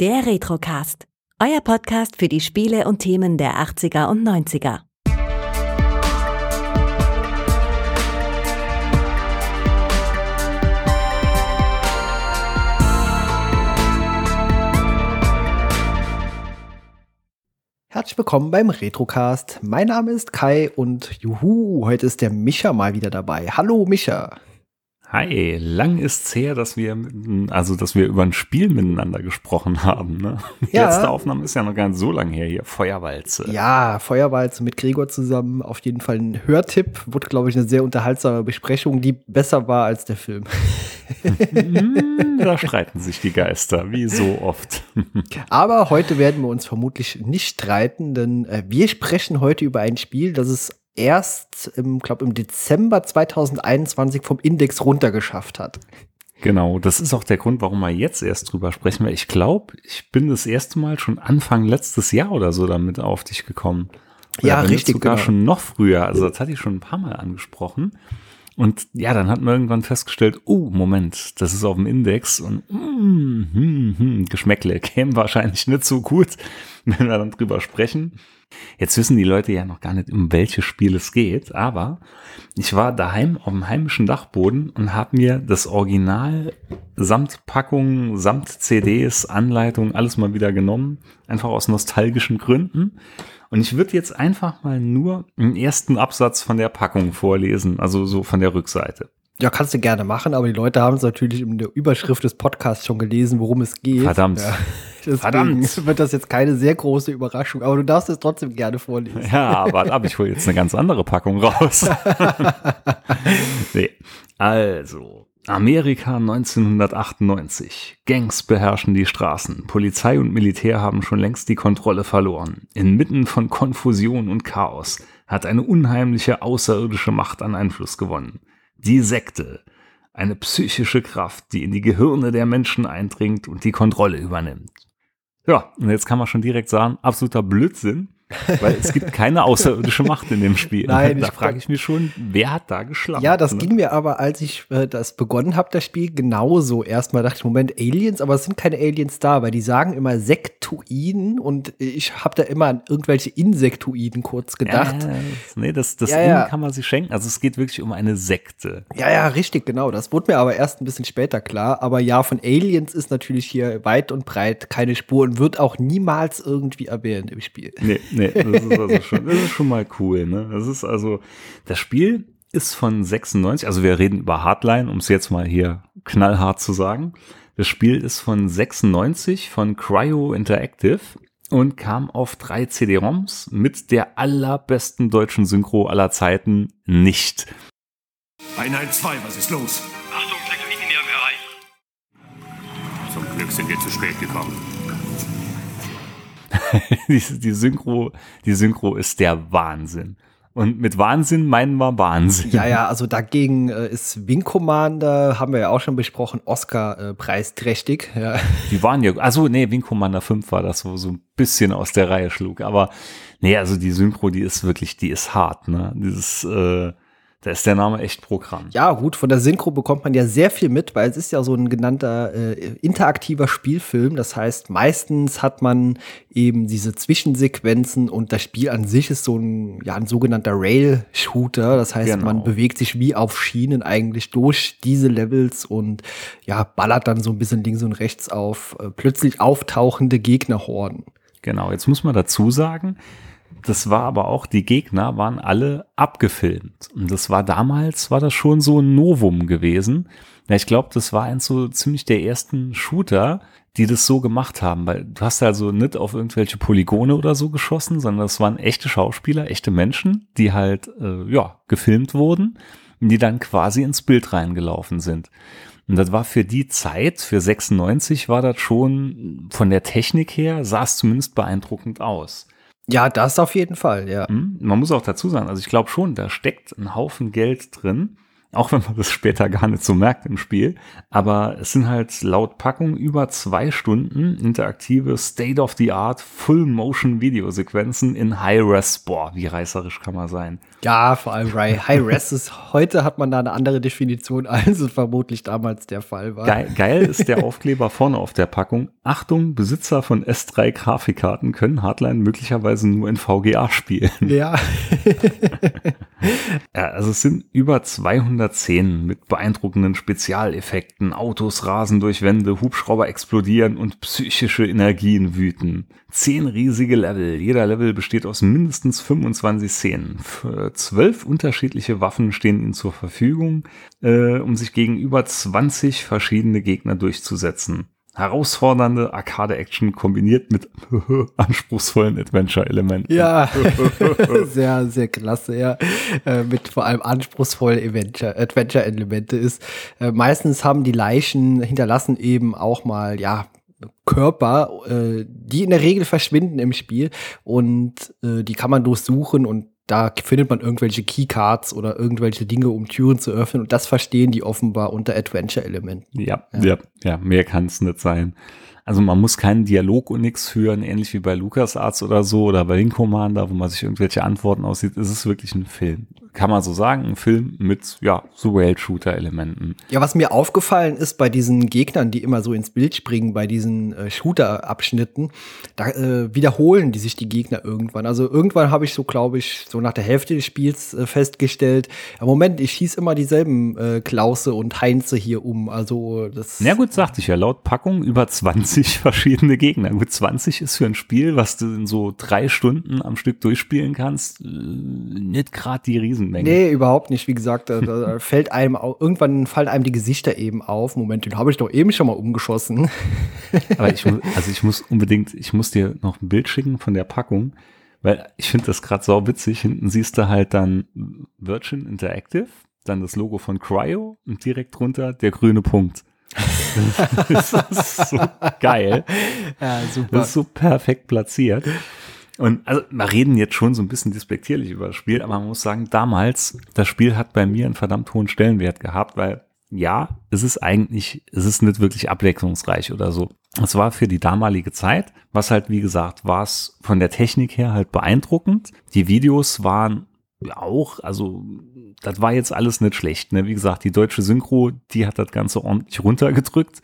Der Retrocast. Euer Podcast für die Spiele und Themen der 80er und 90er. Herzlich willkommen beim Retrocast. Mein Name ist Kai und juhu, heute ist der Micha mal wieder dabei. Hallo Micha. Hi, lang ist's her, dass wir, also dass wir über ein Spiel miteinander gesprochen haben. Ne? Die ja. letzte Aufnahme ist ja noch gar nicht so lange her hier. Feuerwalze. Ja, Feuerwalze mit Gregor zusammen. Auf jeden Fall ein Hörtipp. Wurde, glaube ich, eine sehr unterhaltsame Besprechung, die besser war als der Film. Hm, da streiten sich die Geister, wie so oft. Aber heute werden wir uns vermutlich nicht streiten, denn äh, wir sprechen heute über ein Spiel, das es erst, im, glaube im Dezember 2021 vom Index runtergeschafft hat. Genau, das ist auch der Grund, warum wir jetzt erst drüber sprechen, weil ich glaube, ich bin das erste Mal schon Anfang letztes Jahr oder so damit auf dich gekommen. Oder ja, richtig. Sogar genau. schon noch früher. Also das hatte ich schon ein paar Mal angesprochen. Und ja, dann hat man irgendwann festgestellt, oh, Moment, das ist auf dem Index und mm, hm, hm, Geschmäckle kämen wahrscheinlich nicht so gut, wenn wir dann drüber sprechen. Jetzt wissen die Leute ja noch gar nicht, um welches Spiel es geht, aber ich war daheim auf dem heimischen Dachboden und habe mir das Original samt Packung, samt CDs, Anleitung, alles mal wieder genommen, einfach aus nostalgischen Gründen. Und ich würde jetzt einfach mal nur einen ersten Absatz von der Packung vorlesen, also so von der Rückseite. Ja, kannst du gerne machen, aber die Leute haben es natürlich in der Überschrift des Podcasts schon gelesen, worum es geht. Verdammt. Ja. Verdammt. wird das jetzt keine sehr große Überraschung, aber du darfst es trotzdem gerne vorlesen. Ja, warte ab, ich hole jetzt eine ganz andere Packung raus. nee. Also, Amerika 1998. Gangs beherrschen die Straßen. Polizei und Militär haben schon längst die Kontrolle verloren. Inmitten von Konfusion und Chaos hat eine unheimliche außerirdische Macht an Einfluss gewonnen. Die Sekte. Eine psychische Kraft, die in die Gehirne der Menschen eindringt und die Kontrolle übernimmt. Ja, und jetzt kann man schon direkt sagen, absoluter Blödsinn. Weil es gibt keine außerirdische Macht in dem Spiel. Nein, da frage ich mich schon, wer hat da geschlagen? Ja, das ne? ging mir aber, als ich äh, das begonnen habe, das Spiel, genauso. Erstmal dachte ich, Moment, Aliens, aber es sind keine Aliens da, weil die sagen immer Sektoiden und ich habe da immer an irgendwelche Insektoiden kurz gedacht. Ja, nee, das, das ja, ja. kann man sich schenken. Also es geht wirklich um eine Sekte. Ja, ja, richtig, genau. Das wurde mir aber erst ein bisschen später klar. Aber ja, von Aliens ist natürlich hier weit und breit keine Spur und wird auch niemals irgendwie erwähnt im Spiel. Nee, nee, das ist also schon, das ist schon mal cool, ne? Das ist also, das Spiel ist von 96, also wir reden über Hardline, um es jetzt mal hier knallhart zu sagen. Das Spiel ist von 96 von Cryo Interactive und kam auf drei CD-ROMs mit der allerbesten deutschen Synchro aller Zeiten nicht. Einheit 2, was ist los? Achtung, Sektorinlinie erreicht. Zum Glück sind wir zu spät gekommen. die, die, Synchro, die Synchro ist der Wahnsinn. Und mit Wahnsinn meinen wir Wahnsinn. Ja, ja, also dagegen äh, ist Wing Commander, haben wir ja auch schon besprochen, Oscar-preisträchtig. Äh, ja. Die waren ja, also nee, Wing Commander 5 war das, wo so ein bisschen aus der Reihe schlug. Aber nee, also die Synchro, die ist wirklich, die ist hart, ne? Dieses, äh, da ist der Name echt Programm. Ja, gut, von der Synchro bekommt man ja sehr viel mit, weil es ist ja so ein genannter äh, interaktiver Spielfilm. Das heißt, meistens hat man eben diese Zwischensequenzen und das Spiel an sich ist so ein, ja, ein sogenannter Rail-Shooter. Das heißt, genau. man bewegt sich wie auf Schienen eigentlich durch diese Levels und ja, ballert dann so ein bisschen links und rechts auf äh, plötzlich auftauchende Gegnerhorden. Genau, jetzt muss man dazu sagen, das war aber auch, die Gegner waren alle abgefilmt. Und das war damals, war das schon so ein Novum gewesen. Ja, ich glaube, das war eins so ziemlich der ersten Shooter, die das so gemacht haben, weil du hast also nicht auf irgendwelche Polygone oder so geschossen, sondern das waren echte Schauspieler, echte Menschen, die halt, äh, ja, gefilmt wurden, die dann quasi ins Bild reingelaufen sind. Und das war für die Zeit, für 96 war das schon von der Technik her, sah es zumindest beeindruckend aus. Ja, das auf jeden Fall, ja. Hm? Man muss auch dazu sagen, also ich glaube schon, da steckt ein Haufen Geld drin. Auch wenn man das später gar nicht so merkt im Spiel. Aber es sind halt laut Packung über zwei Stunden interaktive State-of-the-Art Full-Motion-Videosequenzen in High-Res. Boah, wie reißerisch kann man sein. Ja, vor allem High-Res ist, heute hat man da eine andere Definition, als es vermutlich damals der Fall war. Geil, geil ist der Aufkleber vorne auf der Packung. Achtung, Besitzer von S3 Grafikkarten können Hardline möglicherweise nur in VGA spielen. Ja. ja, also es sind über 200 Szenen mit beeindruckenden Spezialeffekten. Autos rasen durch Wände, Hubschrauber explodieren und psychische Energien wüten. Zehn riesige Level. Jeder Level besteht aus mindestens 25 Szenen. Zwölf unterschiedliche Waffen stehen ihnen zur Verfügung, äh, um sich gegenüber 20 verschiedene Gegner durchzusetzen herausfordernde Arcade-Action kombiniert mit anspruchsvollen Adventure-Elementen. Ja, sehr, sehr klasse, ja. Äh, mit vor allem anspruchsvollen Adventure-Elemente ist. Äh, meistens haben die Leichen hinterlassen eben auch mal, ja, Körper, äh, die in der Regel verschwinden im Spiel und äh, die kann man durchsuchen und da findet man irgendwelche Keycards oder irgendwelche Dinge, um Türen zu öffnen. Und das verstehen die offenbar unter Adventure-Elementen. Ja, ja, ja, ja, mehr kann es nicht sein. Also man muss keinen Dialog und nichts führen, ähnlich wie bei LucasArts oder so oder bei Wing Commander, wo man sich irgendwelche Antworten aussieht. Es ist wirklich ein Film. Kann man so sagen, ein Film mit, ja, so Rail-Shooter-Elementen. Ja, was mir aufgefallen ist bei diesen Gegnern, die immer so ins Bild springen, bei diesen äh, Shooter-Abschnitten, da äh, wiederholen die sich die Gegner irgendwann. Also irgendwann habe ich so, glaube ich, so nach der Hälfte des Spiels äh, festgestellt, ja, Moment, ich schieße immer dieselben äh, Klause und Heinze hier um. Also das. Na gut, sagte ich ja, laut Packung über 20 20 verschiedene Gegner. Gut, 20 ist für ein Spiel, was du in so drei Stunden am Stück durchspielen kannst, äh, nicht gerade die Riesenmenge. Nee, überhaupt nicht. Wie gesagt, da, da fällt einem, irgendwann fallen einem die Gesichter eben auf. Moment, den habe ich doch eben schon mal umgeschossen. Aber ich muss, also ich muss unbedingt, ich muss dir noch ein Bild schicken von der Packung, weil ich finde das gerade so witzig. Hinten siehst du halt dann Virgin Interactive, dann das Logo von Cryo und direkt drunter der grüne Punkt das ist so geil. Ja, super. Das ist so perfekt platziert. Und also wir reden jetzt schon so ein bisschen despektierlich über das Spiel, aber man muss sagen, damals, das Spiel hat bei mir einen verdammt hohen Stellenwert gehabt, weil ja, es ist eigentlich, es ist nicht wirklich abwechslungsreich oder so. Es war für die damalige Zeit, was halt, wie gesagt, war es von der Technik her halt beeindruckend. Die Videos waren auch, also das war jetzt alles nicht schlecht. Ne? Wie gesagt, die deutsche Synchro, die hat das Ganze ordentlich runtergedrückt.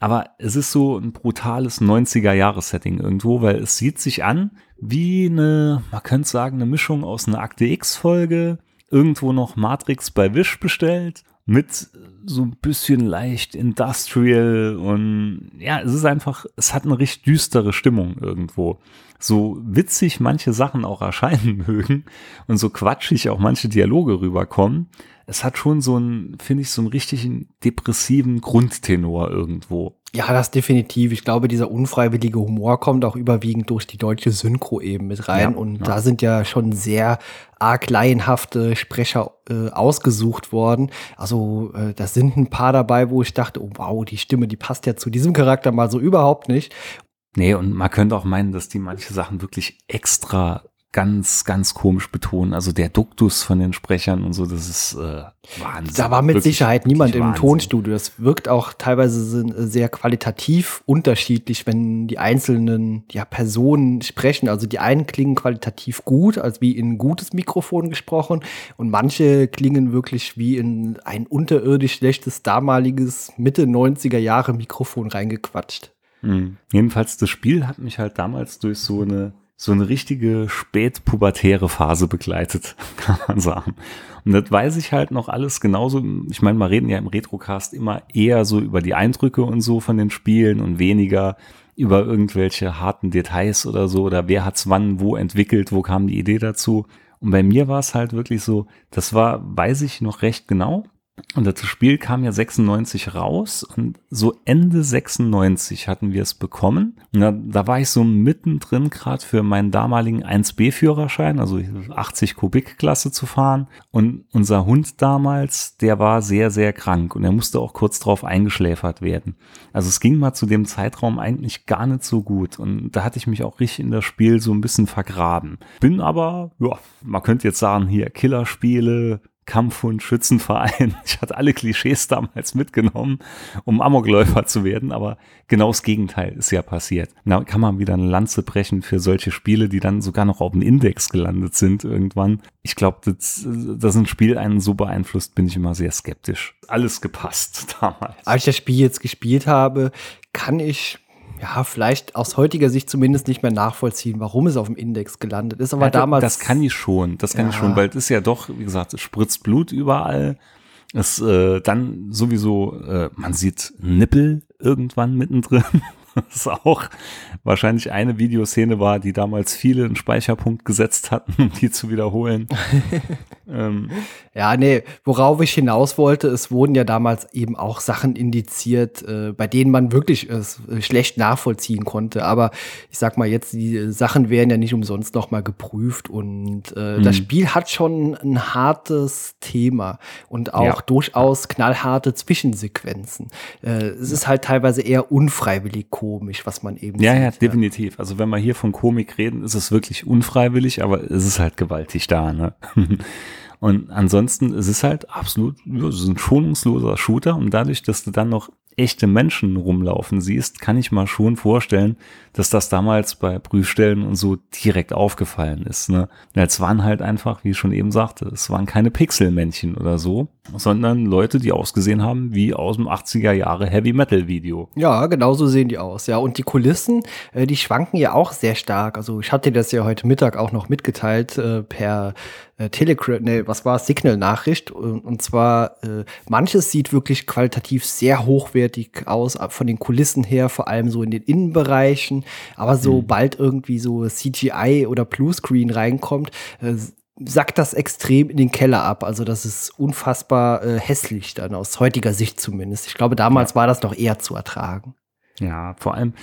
Aber es ist so ein brutales 90er-Jahres-Setting irgendwo, weil es sieht sich an wie eine, man könnte sagen, eine Mischung aus einer Akte X-Folge, irgendwo noch Matrix bei Wish bestellt, mit so ein bisschen leicht industrial und ja, es ist einfach, es hat eine richtig düstere Stimmung irgendwo so witzig manche Sachen auch erscheinen mögen und so quatschig auch manche Dialoge rüberkommen, es hat schon so einen, finde ich, so einen richtigen depressiven Grundtenor irgendwo. Ja, das definitiv. Ich glaube, dieser unfreiwillige Humor kommt auch überwiegend durch die deutsche Synchro eben mit rein. Ja, und ja. da sind ja schon sehr arg laienhafte Sprecher äh, ausgesucht worden. Also äh, da sind ein paar dabei, wo ich dachte, oh wow, die Stimme, die passt ja zu diesem Charakter mal so überhaupt nicht. Nee, und man könnte auch meinen, dass die manche Sachen wirklich extra ganz, ganz komisch betonen. Also der Duktus von den Sprechern und so, das ist äh, Wahnsinn. Da war mit wirklich, Sicherheit niemand im Tonstudio. Es wirkt auch teilweise sehr qualitativ unterschiedlich, wenn die einzelnen ja, Personen sprechen. Also die einen klingen qualitativ gut, als wie in ein gutes Mikrofon gesprochen, und manche klingen wirklich wie in ein unterirdisch schlechtes damaliges Mitte 90er Jahre Mikrofon reingequatscht. Mhm. Jedenfalls, das Spiel hat mich halt damals durch so eine, so eine richtige spätpubertäre Phase begleitet, kann man sagen. Und das weiß ich halt noch alles genauso. Ich meine, wir reden ja im Retrocast immer eher so über die Eindrücke und so von den Spielen und weniger über irgendwelche harten Details oder so oder wer hat's wann wo entwickelt, wo kam die Idee dazu. Und bei mir war es halt wirklich so, das war, weiß ich noch recht genau. Und das Spiel kam ja 96 raus und so Ende 96 hatten wir es bekommen. Da, da war ich so mittendrin gerade für meinen damaligen 1B-Führerschein, also 80 Kubik-Klasse zu fahren. Und unser Hund damals, der war sehr, sehr krank und er musste auch kurz drauf eingeschläfert werden. Also es ging mal zu dem Zeitraum eigentlich gar nicht so gut. Und da hatte ich mich auch richtig in das Spiel so ein bisschen vergraben. Bin aber, ja, man könnte jetzt sagen, hier Killerspiele, Kampfhund, Schützenverein. Ich hatte alle Klischees damals mitgenommen, um Amokläufer zu werden, aber genau das Gegenteil ist ja passiert. Da kann man wieder eine Lanze brechen für solche Spiele, die dann sogar noch auf dem Index gelandet sind irgendwann. Ich glaube, dass, dass ein Spiel einen so beeinflusst, bin ich immer sehr skeptisch. Alles gepasst damals. Als ich das Spiel jetzt gespielt habe, kann ich ja, vielleicht aus heutiger Sicht zumindest nicht mehr nachvollziehen, warum es auf dem Index gelandet ist. Aber Ja, damals. Das kann ich schon, das kann ich Ja. schon, weil es ist ja doch, wie gesagt, es spritzt Blut überall. Es äh, dann sowieso, äh, man sieht Nippel irgendwann mittendrin. Das ist auch wahrscheinlich eine Videoszene war, die damals viele einen Speicherpunkt gesetzt hatten, um die zu wiederholen. ähm, Ja, nee, worauf ich hinaus wollte, es wurden ja damals eben auch Sachen indiziert, äh, bei denen man wirklich es äh, schlecht nachvollziehen konnte. Aber ich sag mal jetzt, die Sachen werden ja nicht umsonst nochmal geprüft und äh, das Spiel hat schon ein hartes Thema und auch Ja. durchaus knallharte Zwischensequenzen. Äh, es ist halt teilweise eher unfreiwillig komisch, was man eben ja, ja, sieht. definitiv. Also wenn wir hier von Komik reden, ist es wirklich unfreiwillig, aber es ist halt gewaltig da, ne? Und ansonsten es ist halt absolut ja, es ist ein schonungsloser Shooter und dadurch, dass du dann noch echte Menschen rumlaufen siehst, kann ich mal schon vorstellen, dass das damals bei Prüfstellen und so direkt aufgefallen ist. Ne? Es waren halt einfach, wie ich schon eben sagte, es waren keine Pixelmännchen oder so, sondern Leute, die ausgesehen haben wie aus dem 80er Jahre Heavy Metal Video. Ja, genau so sehen die aus. Ja, und die Kulissen, äh, die schwanken ja auch sehr stark. Also ich hatte das ja heute Mittag auch noch mitgeteilt äh, per äh, Telegram, nee, was war Signal-Nachricht. Und, zwar, äh, manches sieht wirklich qualitativ sehr hochwertig aus, ab von den Kulissen her, vor allem so in den Innenbereichen. Aber sobald irgendwie so CGI oder Bluescreen reinkommt, äh, sackt das extrem in den Keller ab. Also das ist unfassbar äh, hässlich dann aus heutiger Sicht zumindest. Ich glaube, damals war das noch eher zu ertragen. Ja, vor allem,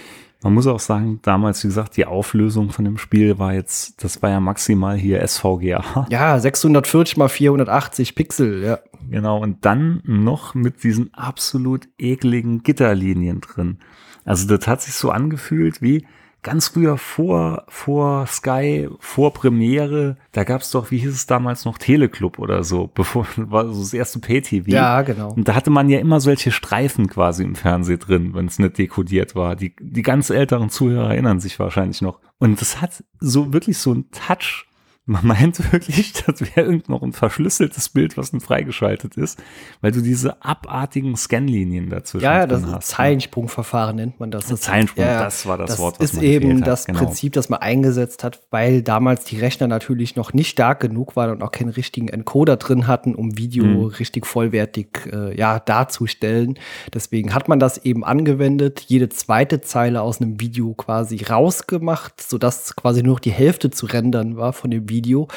man muss auch sagen, damals, wie gesagt, die Auflösung von dem Spiel war jetzt, das war ja maximal hier SVGA. Ja, 640 mal 480 Pixel, ja. Genau, und dann noch mit diesen absolut ekligen Gitterlinien drin. Also das hat sich so angefühlt wie ganz früher vor, vor Sky, vor Premiere, da gab's doch, wie hieß es damals noch, Teleclub oder so, bevor war so das erste Pay-TV. Ja, genau. Und da hatte man ja immer solche Streifen quasi im Fernsehen drin, wenn es nicht dekodiert war. Die, die ganz älteren Zuhörer erinnern sich wahrscheinlich noch. Und das hat so wirklich so einen Touch. Man meint wirklich, das wäre irgend noch ein verschlüsseltes Bild, was dann freigeschaltet ist, weil du diese abartigen Scanlinien dazwischen Ja, ja, das hast. ne? Zeilensprungsverfahren nennt man das. das Zeilensprung, ja, das war das das Wort, was ist eben das genau. Prinzip, das man eingesetzt hat, weil damals die Rechner natürlich noch nicht stark genug waren und auch keinen richtigen Encoder drin hatten, um Video Mhm. richtig vollwertig äh, ja, darzustellen. Deswegen hat man das eben angewendet, jede zweite Zeile aus einem Video quasi rausgemacht, sodass quasi nur noch die Hälfte zu rendern war von dem Video. Mhm.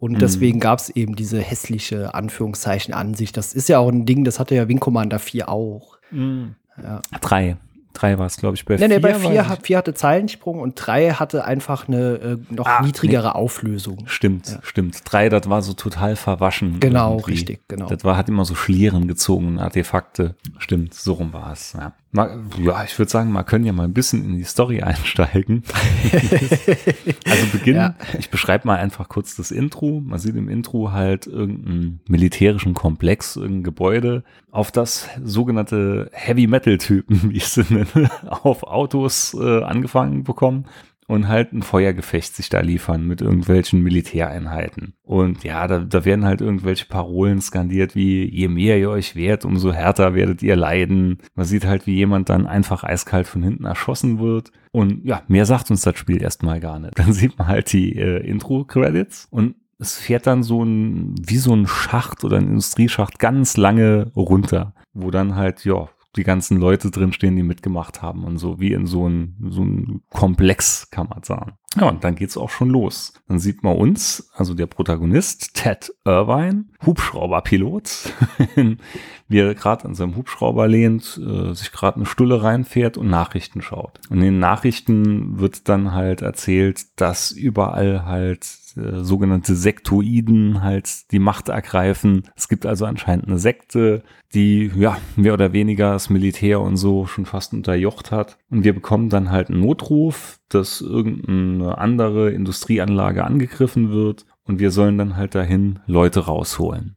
Und deswegen gab es eben diese hässliche Anführungszeichen Ansicht. Das ist ja auch ein Ding, das hatte ja Wing Commander 4 auch. Drei. Drei war es, glaube ich, bei Nee, nee, bei weiß 4 ich- hat, vier hatte Zeilensprung und 3 hatte einfach eine äh, noch Ah, niedrigere Auflösung. Stimmt, stimmt. Drei, das war so total verwaschen. Genau, irgendwie. richtig, genau. Das war, hat immer so Schlieren gezogen, Artefakte. Stimmt, so rum war es. Ja, mal, ja ich würde sagen, wir können ja mal ein bisschen in die Story einsteigen. also Beginn, Ja. ich beschreibe mal einfach kurz das Intro. Man sieht im Intro halt irgendeinen militärischen Komplex, irgendein Gebäude, auf das sogenannte Heavy Metal Typen, wie ich sie nenne, auf Autos äh, angefangen bekommen und halt ein Feuergefecht sich da liefern mit irgendwelchen Militäreinheiten. Und ja, da, da werden halt irgendwelche Parolen skandiert, wie je mehr ihr euch wehrt, umso härter werdet ihr leiden. Man sieht halt, wie jemand dann einfach eiskalt von hinten erschossen wird. Und ja, mehr sagt uns das Spiel erstmal gar nicht. Dann sieht man halt die äh, Intro-Credits und es fährt dann so ein, wie so ein Schacht oder ein Industrieschacht ganz lange runter, wo dann halt, ja, die ganzen Leute drinstehen, die mitgemacht haben und so, wie in so ein, so ein Komplex, kann man sagen. Ja, und dann geht's auch schon los. Dann sieht man uns, also der Protagonist, Ted Irvine, Hubschrauberpilot, wie er gerade an seinem Hubschrauber lehnt, äh, sich gerade eine Stulle reinfährt und Nachrichten schaut. Und in den Nachrichten wird dann halt erzählt, dass überall halt äh, sogenannte Sektoiden halt die Macht ergreifen. Es gibt also anscheinend eine Sekte, die ja mehr oder weniger das Militär und so schon fast unterjocht hat. Und wir bekommen dann halt einen Notruf, dass irgendeine andere Industrieanlage angegriffen wird und wir sollen dann halt dahin Leute rausholen.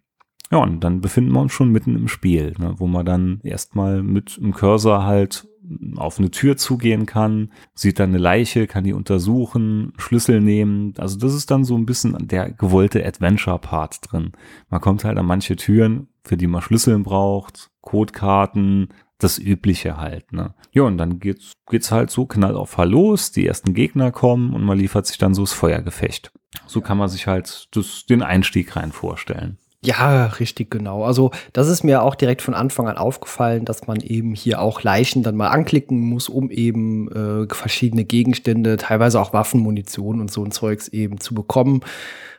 Ja, und dann befinden wir uns schon mitten im Spiel, ne, wo man dann erstmal mit dem Cursor halt auf eine Tür zugehen kann, sieht dann eine Leiche, kann die untersuchen, Schlüssel nehmen. Also das ist dann so ein bisschen der gewollte Adventure-Part drin. Man kommt halt an manche Türen, für die man Schlüsseln braucht, Codekarten, das Übliche halt. Ne? Ja, und dann geht's, geht's halt so knall auf los, die ersten Gegner kommen und man liefert sich dann so das Feuergefecht. So kann man sich halt das, den Einstieg rein vorstellen. Ja, richtig genau. Also das ist mir auch direkt von Anfang an aufgefallen, dass man eben hier auch Leichen dann mal anklicken muss, um eben äh, verschiedene Gegenstände, teilweise auch Waffen, Munition und so ein Zeugs eben zu bekommen.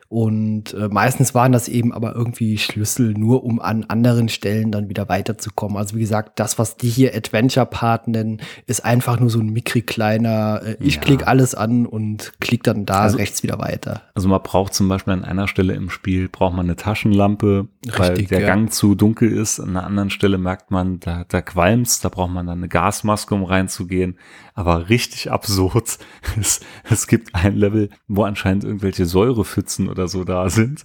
Und äh, meistens waren das eben aber irgendwie Schlüssel, nur um an anderen Stellen dann wieder weiterzukommen. Also wie gesagt, das, was die hier Adventure Part nennen, ist einfach nur so ein mickrig kleiner, äh, ich Ja. klicke alles an und klick dann da Also- rechts wieder weiter. Also man braucht zum Beispiel an einer Stelle im Spiel, braucht man eine Taschenlampe, weil Richtig, der ja. Gang zu dunkel ist. An einer anderen Stelle merkt man, da, da qualmt's, da braucht man dann eine Gasmaske, um reinzugehen. Aber richtig absurd ist, es gibt ein Level, wo anscheinend irgendwelche Säurepfützen oder so da sind.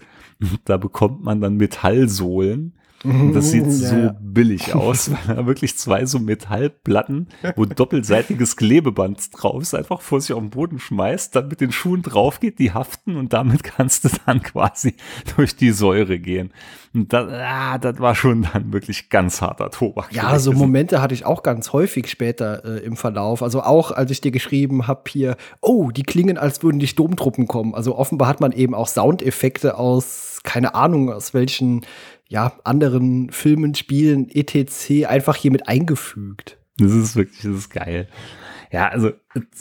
Da bekommt man dann Metallsohlen. Und das sieht Ja, so ja. billig aus, weil da wirklich zwei so Metallplatten, wo doppelseitiges Klebeband drauf ist, einfach vor sich auf den Boden schmeißt, dann mit den Schuhen drauf geht, die haften und damit kannst du dann quasi durch die Säure gehen. Und das, ah, das war schon dann wirklich ganz harter Tobak. Ja, so gewesen. Momente hatte ich auch ganz häufig später äh, im Verlauf. Also auch, als ich dir geschrieben habe hier, oh, die klingen, als würden die Sturmtruppen kommen. Also offenbar hat man eben auch Soundeffekte aus, keine Ahnung, aus welchen ja, anderen Filmen, Spielen, etc. einfach hier mit eingefügt. Das ist wirklich, das ist geil. Ja, also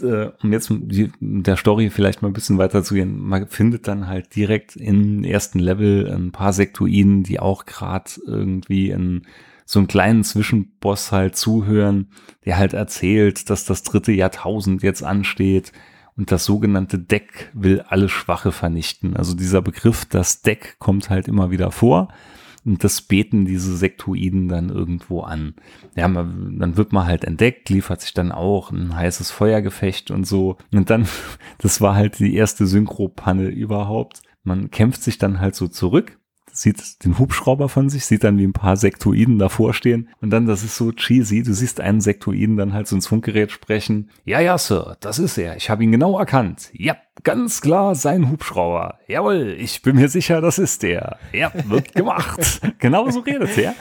äh, um jetzt die, der Story vielleicht mal ein bisschen weiter zu gehen, man findet dann halt direkt im ersten Level ein paar Sektoiden, die auch gerade irgendwie in so einen kleinen Zwischenboss halt zuhören, der halt erzählt, dass das dritte Jahrtausend jetzt ansteht und das sogenannte Deck will alle Schwache vernichten. Also dieser Begriff, das Deck, kommt halt immer wieder vor. Und das beten diese Sektoiden dann irgendwo an. Ja, man, dann wird man halt entdeckt, liefert sich dann auch ein heißes Feuergefecht und so. Und dann, das war halt die erste Synchropanne überhaupt. Man kämpft sich dann halt so zurück, sieht den Hubschrauber von sich, sieht dann wie ein paar Sektoiden davor stehen. Und dann, das ist so cheesy, du siehst einen Sektoiden dann halt so ins Funkgerät sprechen. Ja, ja, Sir, das ist er. Ich habe ihn genau erkannt. Ja, ganz klar sein Hubschrauber. Jawohl, ich bin mir sicher, das ist der. Ja, wird gemacht. genau so redet er.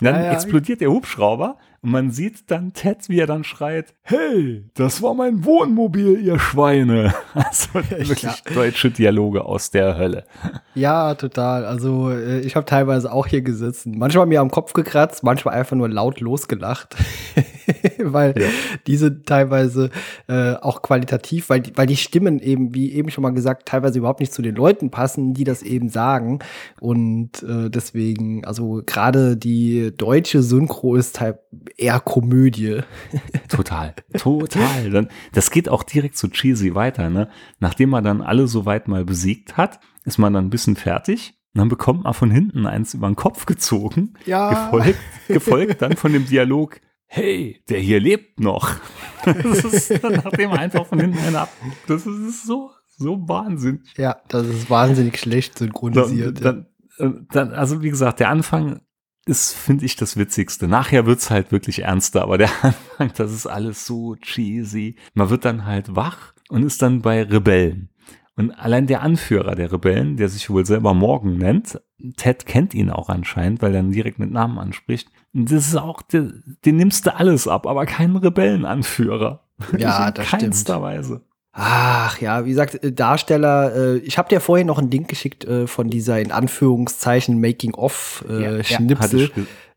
Dann Ja, ja. explodiert der Hubschrauber und man sieht dann Ted, wie er dann schreit, hey, das war mein Wohnmobil, ihr Schweine. Also wirklich Ja. deutsche Dialoge aus der Hölle. Ja, total. Also äh, ich habe teilweise auch hier gesessen. Manchmal mir am Kopf gekratzt, manchmal einfach nur laut losgelacht. weil Ja. diese teilweise äh, auch qualitativ, weil die, weil die Stimmen eben, wie eben schon mal gesagt, teilweise überhaupt nicht zu den Leuten passen, die das eben sagen. Und äh, deswegen, also gerade die deutsche Synchro ist halt eher Komödie. Total, total. Dann, das geht auch direkt zu cheesy weiter. Ne? Nachdem man dann alle soweit mal besiegt hat, ist man dann ein bisschen fertig. Und dann bekommt man von hinten eins über den Kopf gezogen. Ja. Gefolgt, gefolgt dann von dem Dialog, hey, der hier lebt noch. Das ist dann, nachdem man einfach von hinten einer ab. Das ist so, so Wahnsinn. Ja, das ist wahnsinnig schlecht synchronisiert. Dann, dann, äh, dann, also wie gesagt, der Anfang ist, finde ich, das Witzigste. Nachher wird's halt wirklich ernster, aber der Anfang, das ist alles so cheesy. Man wird dann halt wach und ist dann bei Rebellen. Und allein der Anführer der Rebellen, der sich wohl selber Morgan nennt, Ted kennt ihn auch anscheinend, weil er ihn direkt mit Namen anspricht. Und das ist auch, den, den nimmst du alles ab, aber keinen Rebellenanführer. Ja, In das stimmt. keinster Weise. Ach ja, wie gesagt, äh, Darsteller, äh, ich habe dir vorhin noch einen Link geschickt äh, von dieser in Anführungszeichen Making-of-Schnipsel. Hatte ich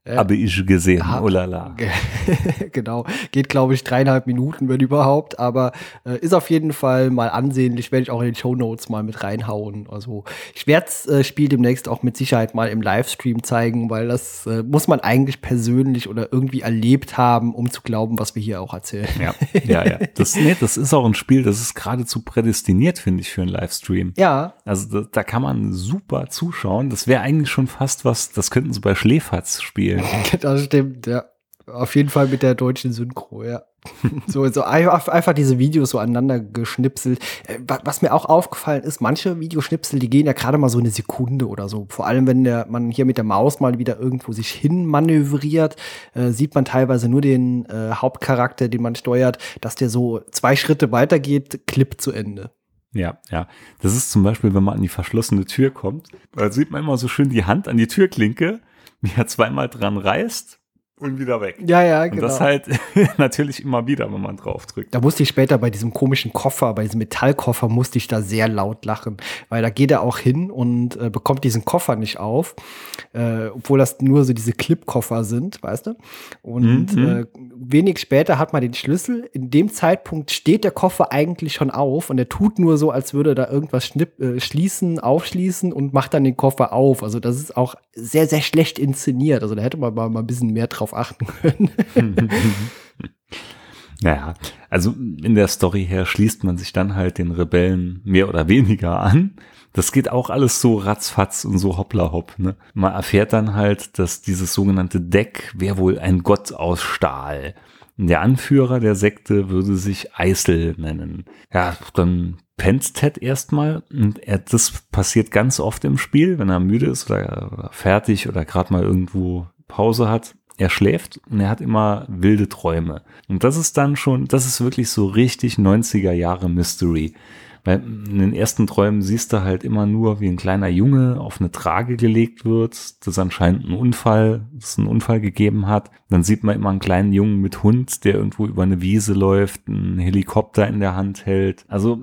ge- Habe ich gesehen, Ja. oh la la. genau, geht glaube ich dreieinhalb Minuten, wenn überhaupt, aber äh, ist auf jeden Fall mal ansehnlich, werde ich auch in den Show Notes mal mit reinhauen. Also ich werde das äh, Spiel demnächst auch mit Sicherheit mal im Livestream zeigen, weil das äh, muss man eigentlich persönlich oder irgendwie erlebt haben, um zu glauben, was wir hier auch erzählen. Ja, ja, ja. Das, nee, das ist auch ein Spiel, das ist geradezu prädestiniert, finde ich, für einen Livestream. Ja, Also da, da kann man super zuschauen. Das wäre eigentlich schon fast was, das könnten sie bei Schläferz spielen. das stimmt, ja. Auf jeden Fall mit der deutschen Synchro, ja. so, so einfach, diese Videos so aneinander geschnipselt. Äh, wa- Was mir auch aufgefallen ist, manche Videoschnipsel, die gehen ja gerade mal so eine Sekunde oder so. Vor allem, wenn der, man hier mit der Maus mal wieder irgendwo sich hin manövriert, äh, sieht man teilweise nur den äh, Hauptcharakter, den man steuert, dass der so zwei Schritte weitergeht, Clip zu Ende. Ja, ja. Das ist zum Beispiel, wenn man an die verschlossene Tür kommt, da sieht man immer so schön die Hand an die Türklinke, wie er zweimal dran reißt und wieder weg. Ja, ja, Und das halt natürlich immer wieder, wenn man drauf drückt. Da musste ich später bei diesem komischen Koffer, bei diesem Metallkoffer, musste ich da sehr laut lachen, weil da geht er auch hin und äh, bekommt diesen Koffer nicht auf, äh, obwohl das nur so diese Clipkoffer sind, weißt du? Und Mhm. äh, wenig später hat man den Schlüssel. In dem Zeitpunkt steht der Koffer eigentlich schon auf und er tut nur so, als würde da irgendwas schnipp, äh, schließen, aufschließen und macht dann den Koffer auf. Also das ist auch sehr, sehr schlecht inszeniert. Also da hätte man mal, mal ein bisschen mehr drauf achten können. Naja, also in der Story her schließt man sich dann halt den Rebellen mehr oder weniger an. Das geht auch alles so ratzfatz und so hoppla hopp. Ne? Man erfährt dann halt, dass dieses sogenannte Deck wäre wohl ein Gott aus Stahl. Der Anführer der Sekte würde sich Eisel nennen. Ja, dann pennt Ted erstmal und er, das passiert ganz oft im Spiel, wenn er müde ist oder fertig oder gerade mal irgendwo Pause hat. Er schläft und er hat immer wilde Träume. Und das ist dann schon, das ist wirklich so richtig 90er Jahre Mystery. Weil in den ersten Träumen siehst du halt immer nur, wie ein kleiner Junge auf eine Trage gelegt wird, das anscheinend ein Unfall, dass es einen Unfall gegeben hat. Dann sieht man immer einen kleinen Jungen mit Hund, der irgendwo über eine Wiese läuft, einen Helikopter in der Hand hält. Also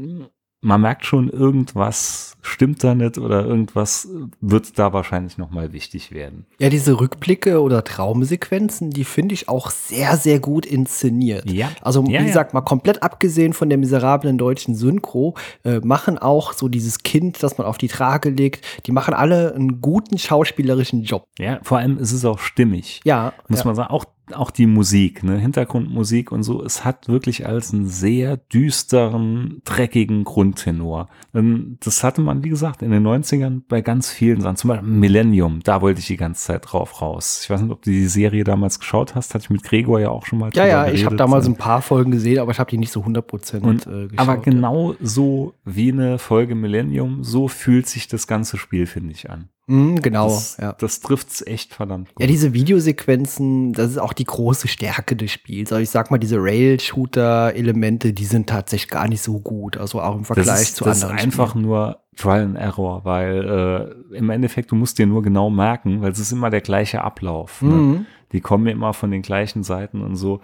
man merkt schon, irgendwas stimmt da nicht oder irgendwas wird da wahrscheinlich nochmal wichtig werden. Ja, diese Rückblicke oder Traumsequenzen, die finde ich auch sehr, sehr gut inszeniert. Ja. Also, Ja, wie ja. gesagt, mal komplett abgesehen von der miserablen deutschen Synchro, äh, machen auch so dieses Kind, das man auf die Trage legt, die machen alle einen guten schauspielerischen Job. Ja, vor allem ist es auch stimmig. Ja. Muss ja. man sagen, auch, auch die Musik, ne, Hintergrundmusik und so, es hat wirklich als einen sehr düsteren, dreckigen Grundtenor. Das hatte man, wie gesagt, in den 90ern bei ganz vielen Sachen, zum Beispiel Millennium, da wollte ich die ganze Zeit drauf raus. Ich weiß nicht, ob du die Serie damals geschaut hast, hatte ich mit Gregor ja auch schon mal Ja, ja, ich habe damals ein paar Folgen gesehen, aber ich habe die nicht so 100 Prozent äh, geschaut. aber genau so wie eine Folge Millennium, so fühlt sich das ganze Spiel, finde ich, an. Mhm, genau, Das, ja. das trifft's echt verdammt gut. Ja, diese Videosequenzen, das ist auch die große Stärke des Spiels. Also ich sag mal, diese Rail-Shooter-Elemente, die sind tatsächlich gar nicht so gut. Also auch im Vergleich das ist, zu das anderen. ist einfach Spielen. nur Trial and Error, weil äh, im Endeffekt, du musst dir nur genau merken, weil es ist immer der gleiche Ablauf. Ne? Mhm. Die kommen immer von den gleichen Seiten und so.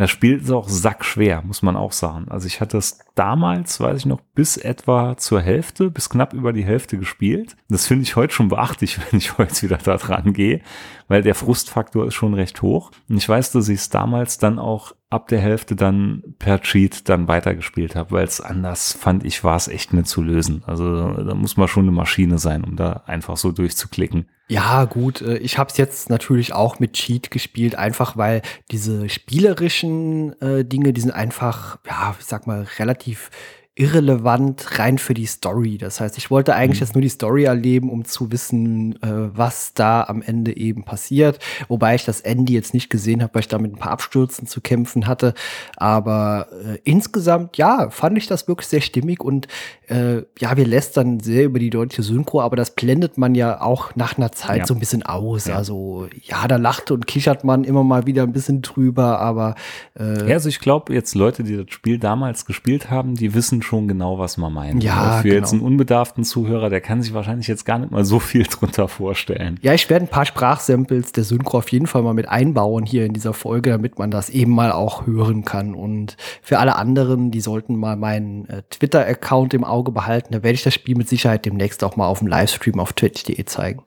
Das Spiel ist auch sackschwer, muss man auch sagen. Also ich hatte es damals, weiß ich noch, bis etwa zur Hälfte, bis knapp über die Hälfte gespielt. Das finde ich heute schon beachtlich, wenn ich heute wieder da dran gehe, weil der Frustfaktor ist schon recht hoch. Und ich weiß, dass ich es damals dann auch ab der Hälfte dann per Cheat dann weitergespielt habe, weil es anders fand ich, war es echt nicht zu lösen. Also da muss man schon eine Maschine sein, um da einfach so durchzuklicken. Ja, gut, äh, ich habe es jetzt natürlich auch mit Cheat gespielt, einfach weil diese spielerischen äh, Dinge, die sind einfach, ja, ich sag mal, relativ irrelevant rein für die Story. Das heißt, ich wollte eigentlich jetzt nur die Story erleben, um zu wissen, äh, was da am Ende eben passiert. Wobei ich das Ende jetzt nicht gesehen habe, weil ich da mit ein paar Abstürzen zu kämpfen hatte. Aber äh, insgesamt, ja, fand ich das wirklich sehr stimmig und äh, ja, wir lästern sehr über die deutsche Synchro, aber das blendet man ja auch nach einer Zeit Ja. so ein bisschen aus. Ja. Also ja, da lacht und kichert man immer mal wieder ein bisschen drüber, aber äh, Ja, also ich glaube, jetzt Leute, die das Spiel damals gespielt haben, die wissen schon genau, was man meint. Ja, Aber Für jetzt genau. einen unbedarften Zuhörer, der kann sich wahrscheinlich jetzt gar nicht mal so viel drunter vorstellen. Ja, ich werde ein paar Sprachsamples der Synchro auf jeden Fall mal mit einbauen hier in dieser Folge, damit man das eben mal auch hören kann. Und für alle anderen, die sollten mal meinen äh, Twitter-Account im Auge behalten. Da werde ich das Spiel mit Sicherheit demnächst auch mal auf dem Livestream auf twitch.de zeigen.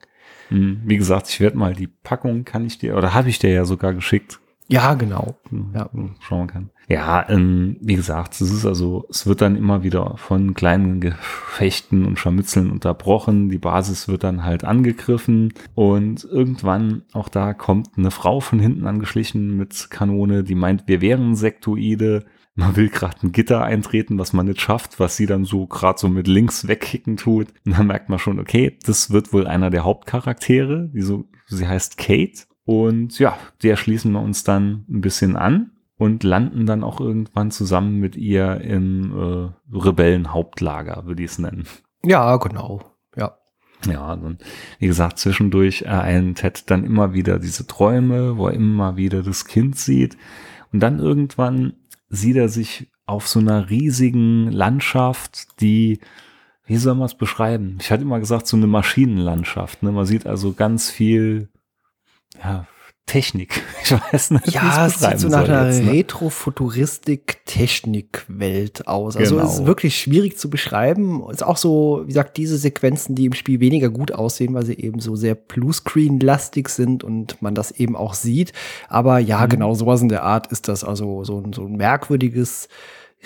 Hm, Wie gesagt, ich werde mal die Packung, kann ich dir, oder habe ich dir ja sogar geschickt, Ja, genau. ja. schauen kann. Ja, ähm, wie gesagt, es ist also, es wird dann immer wieder von kleinen Gefechten und Scharmützeln unterbrochen. Die Basis wird dann halt angegriffen und irgendwann auch da kommt eine Frau von hinten angeschlichen mit Kanone, die meint, wir wären Sektoide. Man will gerade ein Gitter eintreten, was man nicht schafft, was sie dann so gerade so mit links wegkicken tut. Und dann merkt man schon, okay, das wird wohl einer der Hauptcharaktere. Die so, sie heißt Kate. Und ja, der schließen wir uns dann ein bisschen an. und landen dann auch irgendwann zusammen mit ihr im äh, Rebellenhauptlager, würde ich es nennen. Ja, genau. Ja. Ja, und wie gesagt, zwischendurch ereilen Ted dann immer wieder diese Träume, wo er immer wieder das Kind sieht. Und dann irgendwann sieht er sich auf so einer riesigen Landschaft, die, wie soll man es beschreiben? Ich hatte immer gesagt, so eine Maschinenlandschaft. Ne? Man sieht also ganz viel, ja, Technik. Ich weiß nicht, Ja, es sieht so nach einer ne? Retrofuturistik-Technik-Welt aus. Also Genau. es ist wirklich schwierig zu beschreiben. Es ist auch so, wie gesagt, diese Sequenzen, die im Spiel weniger gut aussehen, weil sie eben so sehr Bluescreen-lastig sind und man das eben auch sieht. Aber Mhm. ja, genau sowas in der Art ist das. Also so, ein- so ein merkwürdiges,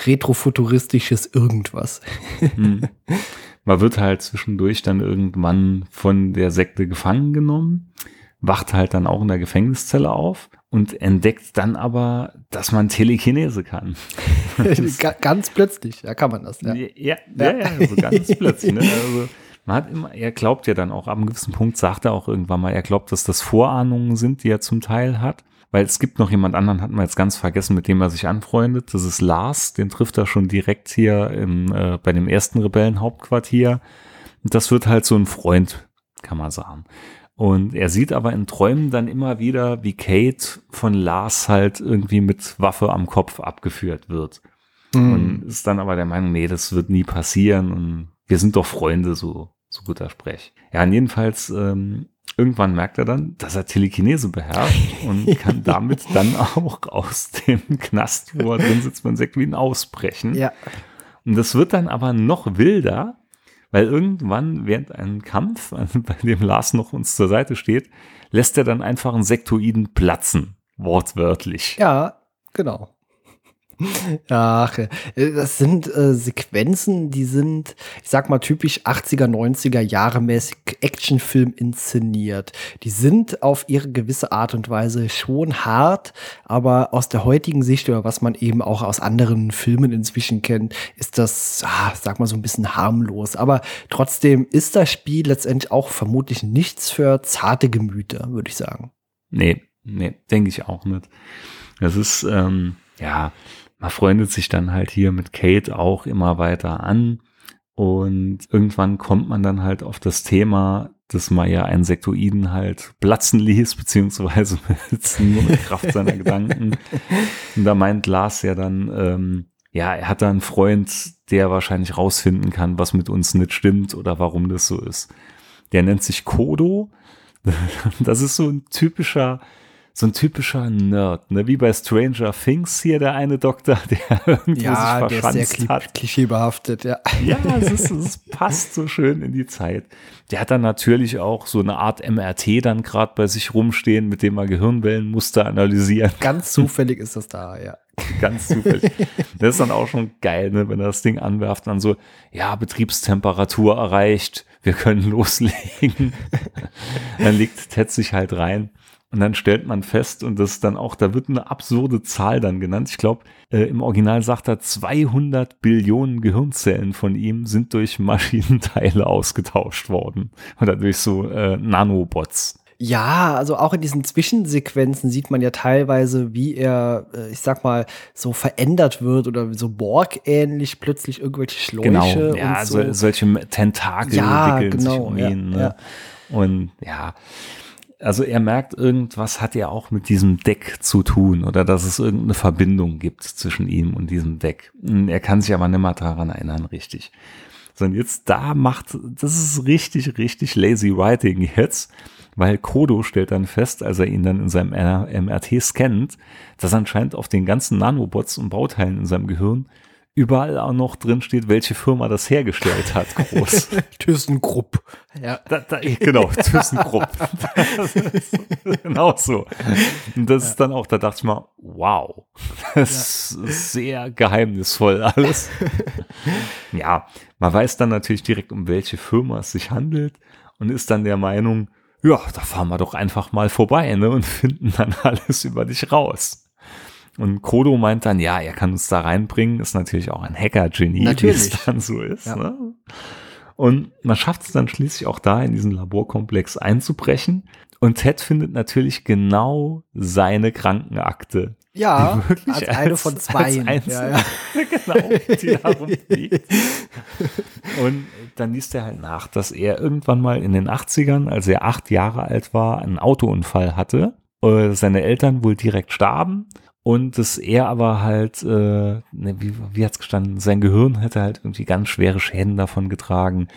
retrofuturistisches Irgendwas. Hm. Man wird halt zwischendurch dann irgendwann von der Sekte gefangen genommen, wacht halt dann auch in der Gefängniszelle auf und entdeckt dann aber, dass man Telekinese kann. Ga- Ganz plötzlich, ja, kann man das. Ja. Ja, ja, ja, so ganz plötzlich. Ne? Also, man hat immer, er glaubt ja dann auch, ab einem gewissen Punkt sagt er auch irgendwann mal, er glaubt, dass das Vorahnungen sind, die er zum Teil hat. Weil es gibt noch jemand anderen, hat man jetzt ganz vergessen, mit dem er sich anfreundet. Das ist Lars, den trifft er schon direkt hier im, äh, bei dem ersten Rebellenhauptquartier. Und das wird halt so ein Freund, kann man sagen. Und er sieht aber in Träumen dann immer wieder, wie Kate von Lars halt irgendwie mit Waffe am Kopf abgeführt wird. Und ist dann aber der Meinung, nee, das wird nie passieren und wir sind doch Freunde, so, so guter Sprech. Ja, und jedenfalls, ähm, irgendwann merkt er dann, dass er Telekinese beherrscht und kann damit dann auch aus dem Knast, wo er drin sitzt, man sagt, wie ausbrechen. ja. Und das wird dann aber noch wilder, weil irgendwann während einem Kampf, bei dem Lars noch uns zur Seite steht, lässt er dann einfach einen Sektoiden platzen. Wortwörtlich. Ja, genau. Ach, äh, das sind äh, Sequenzen, die sind, ich sag mal, typisch 80er, 90er Jahre mäßig Actionfilm inszeniert. Die sind auf ihre gewisse Art und Weise schon hart, aber aus der heutigen Sicht oder was man eben auch aus anderen Filmen inzwischen kennt, ist das, ah, sag mal, so ein bisschen harmlos. Aber trotzdem ist das Spiel letztendlich auch vermutlich nichts für zarte Gemüter, würde ich sagen. Nee, nee, denke ich auch nicht. Das ist, ähm, ja, man freundet sich dann halt hier mit Kate auch immer weiter an. Und irgendwann kommt man dann halt auf das Thema, dass man ja einen Sektoiden halt platzen ließ, beziehungsweise mit nur mit Kraft seiner Gedanken. Und da meint Lars ja dann, ähm, ja, er hat da einen Freund, der wahrscheinlich rausfinden kann, was mit uns nicht stimmt oder warum das so ist. Der nennt sich Kodo. Das ist so ein typischer, so ein typischer Nerd, ne? Wie bei Stranger Things hier der eine Doktor, der irgendwo sich der ist sehr verschanzt kli hat. klischeebehaftet, ja. Ja, es, ist, es passt so schön in die Zeit. Der hat dann natürlich auch so eine Art MRT dann gerade bei sich rumstehen, mit dem er Gehirnwellenmuster analysieren Ganz zufällig ist das da, ja. Ganz zufällig. Das ist dann auch schon geil, ne, wenn er das Ding anwerft, dann so, ja, Betriebstemperatur erreicht, wir können loslegen. dann legt Ted sich halt rein und dann stellt man fest, und das dann auch, da wird eine absurde Zahl dann genannt. Ich glaube, äh, im Original sagt er, 200 Billionen Gehirnzellen von ihm sind durch Maschinenteile ausgetauscht worden. Oder durch so äh, Nanobots. Ja, also auch in diesen Zwischensequenzen sieht man ja teilweise, wie er, äh, ich sag mal, so verändert wird oder so Borg-ähnlich plötzlich irgendwelche Schläuche Genau, ja, und so. so. solche Tentakel Ja, genau, um ja, ihn. Ne? ja. Und ja, also er merkt, irgendwas hat ja auch mit diesem Deck zu tun oder dass es irgendeine Verbindung gibt zwischen ihm und diesem Deck. Und Er kann sich aber nicht mehr daran erinnern, richtig. Sondern jetzt da macht, das ist richtig, richtig lazy writing jetzt, weil Kodo stellt dann fest, als er ihn dann in seinem MRT scannt, dass anscheinend auf den ganzen Nanobots und Bauteilen in seinem Gehirn überall auch noch drin steht, welche Firma das hergestellt hat, groß. ThyssenKrupp. Ja. Da, da, genau, ThyssenKrupp. Genau so. Und das ist dann auch, da dachte ich mal, wow, das ist sehr geheimnisvoll alles. ja, man weiß dann natürlich direkt, um welche Firma es sich handelt und ist dann der Meinung, ja, da fahren wir doch einfach mal vorbei ne, und finden dann alles über dich raus. Und Kodo meint dann, ja, er kann uns da reinbringen, ist natürlich auch ein Hacker-Genie, wie es dann so ist. Ja. Ne? Und man schafft es dann schließlich auch da in diesen Laborkomplex einzubrechen. Und Ted findet natürlich genau seine Krankenakte Ja, Wirklich als eine von zwei. Als ja, ja. genau, die da rumfliegt. Und dann liest er halt nach, dass er irgendwann mal in den 80ern, als er acht Jahre alt war, einen Autounfall hatte. Äh, Seine Eltern wohl direkt starben. Und dass er aber halt, äh, ne, wie, wie hat's gestanden, sein Gehirn hätte halt irgendwie ganz schwere Schäden davon getragen.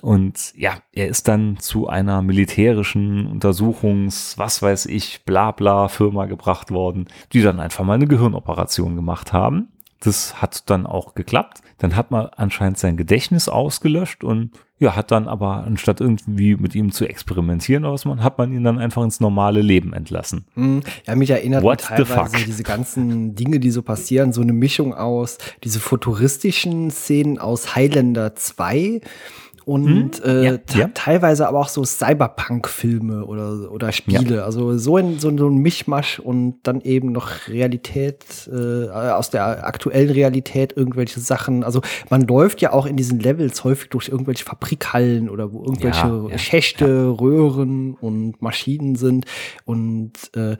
Und ja, er ist dann zu einer militärischen Untersuchungs-, was weiß ich, bla bla Firma gebracht worden, die dann einfach mal eine Gehirnoperation gemacht haben. Das hat dann auch geklappt. Dann hat man anscheinend sein Gedächtnis ausgelöscht und ja, hat dann aber, anstatt irgendwie mit ihm zu experimentieren oder was man, hat man ihn dann einfach ins normale Leben entlassen. Hm, Ja, mich erinnert What the teilweise fuck? diese ganzen Dinge, die so passieren, so eine Mischung aus diese futuristischen Szenen aus Highlander 2 und äh, Hm? Ja, te- ja. teilweise aber auch so Cyberpunk-Filme oder, oder Spiele. Also so, in, so, so ein Mischmasch und dann eben noch Realität, äh, aus der aktuellen Realität irgendwelche Sachen. Also man läuft ja auch in diesen Levels häufig durch irgendwelche Fabrikhallen oder wo irgendwelche Ja, ja, Schächte, Röhren und Maschinen sind. Und äh,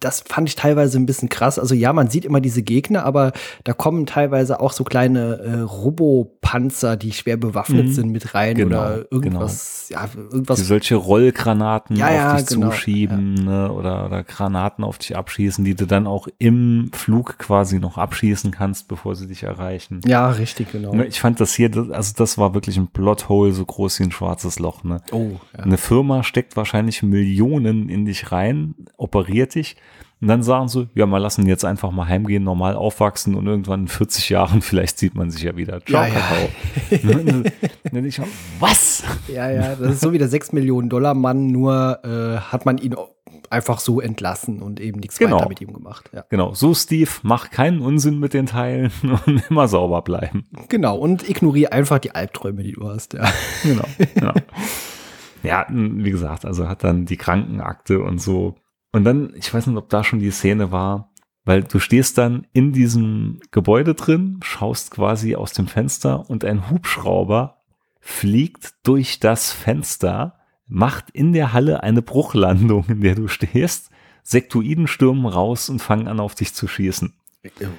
das fand ich teilweise ein bisschen krass. Also ja, man sieht immer diese Gegner, aber da kommen teilweise auch so kleine äh, Robopanzer, die schwer bewaffnet Mhm. sind, mit rein Genau, oder irgendwas, ja, Die irgendwas. solche Rollgranaten Ja, ja, auf dich genau, zuschieben ne, oder, oder Granaten auf dich abschießen, die du dann auch im Flug quasi noch abschießen kannst, bevor sie dich erreichen. Ja, richtig, genau. Ne, Ich fand das hier, also das war wirklich ein Plothole, so groß wie ein schwarzes Loch. Ne? Oh, ja. Eine Firma steckt wahrscheinlich Millionen in dich rein, operiert dich und dann sagen sie, ja, mal lassen jetzt einfach mal heimgehen, normal aufwachsen und irgendwann in 40 Jahren vielleicht sieht man sich ja wieder. Ciao, Ja, ja. Kakao. Ne, ich, was? Ja, ja, das ist so wie der 6 Millionen Dollar Mann, nur äh, hat man ihn einfach so entlassen und eben nichts Genau. weiter mit ihm gemacht. Ja. Genau, so Steve, mach keinen Unsinn mit den Teilen und immer sauber bleiben. Genau, und ignoriere einfach die Albträume, die du hast. Ja. Genau. genau. Ja, wie gesagt, also hat dann die Krankenakte und so. Und dann, ich weiß nicht, ob da schon die Szene war, weil du stehst dann in diesem Gebäude drin, schaust quasi aus dem Fenster und ein Hubschrauber fliegt durch das Fenster, macht in der Halle eine Bruchlandung, in der du stehst. Sektoiden stürmen raus und fangen an, auf dich zu schießen.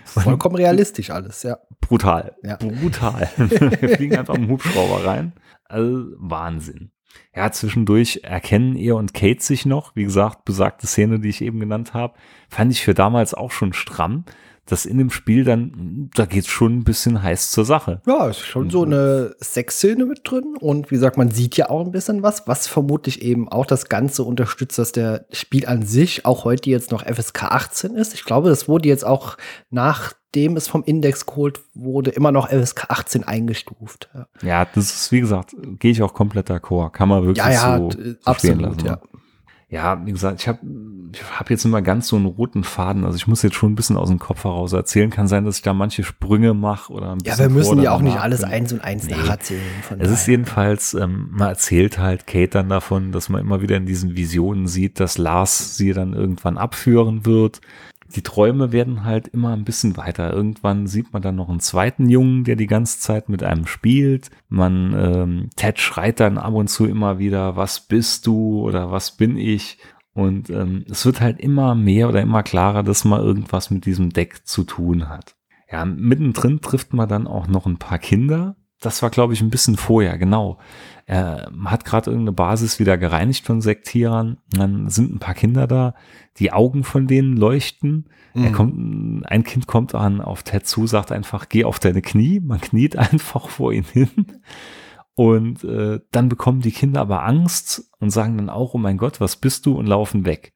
Vollkommen realistisch alles, ja. Brutal. Ja. Brutal. Wir fliegen einfach im Hubschrauber rein. Also Wahnsinn. Ja, zwischendurch erkennen er und Kate sich noch. Wie gesagt, besagte Szene, die ich eben genannt habe, fand ich für damals auch schon stramm. Dass in dem Spiel dann, da geht's schon ein bisschen heiß zur Sache. Ja, ist schon so eine Sexszene mit drin. Und wie gesagt, man sieht ja auch ein bisschen was, was vermutlich eben auch das Ganze unterstützt, dass der Spiel an sich auch heute jetzt noch FSK 18 ist. Ich glaube, das wurde jetzt auch nachdem es vom Index geholt wurde, immer noch FSK 18 eingestuft. Ja, Ja, das ist, wie gesagt, gehe ich auch komplett d'accord. Kann man wirklich ja, ja so, so absolut, lassen. ja. Ja, wie gesagt, ich habe ich hab jetzt immer ganz so einen roten Faden. Also ich muss jetzt schon ein bisschen aus dem Kopf heraus erzählen. Kann sein, dass ich da manche Sprünge mache oder ein Ja, bisschen wir müssen ja auch nicht alles bin. eins und eins Nee. nacherzählen. Von Es ist daher. jedenfalls, ähm, man erzählt halt Kate dann davon, dass man immer wieder in diesen Visionen sieht, dass Lars sie dann irgendwann abführen wird. Die Träume werden halt immer ein bisschen weiter. Irgendwann sieht man dann noch einen zweiten Jungen, der die ganze Zeit mit einem spielt. Man, ähm, Ted schreit dann ab und zu immer wieder, was bist du oder was bin ich? Und ähm, es wird halt immer mehr oder immer klarer, dass man irgendwas mit diesem Deck zu tun hat. Ja, mittendrin trifft man dann auch noch ein paar Kinder. Das war, glaube ich, ein bisschen vorher, genau. Er hat gerade irgendeine Basis wieder gereinigt von Sektierern. Dann sind ein paar Kinder da. Die Augen von denen leuchten. Er kommt, ein Kind kommt an auf Ted zu, sagt einfach, geh auf deine Knie. Man kniet einfach vor ihn hin. Und äh, dann bekommen die Kinder aber Angst und sagen dann auch, oh mein Gott, was bist du? Und laufen weg.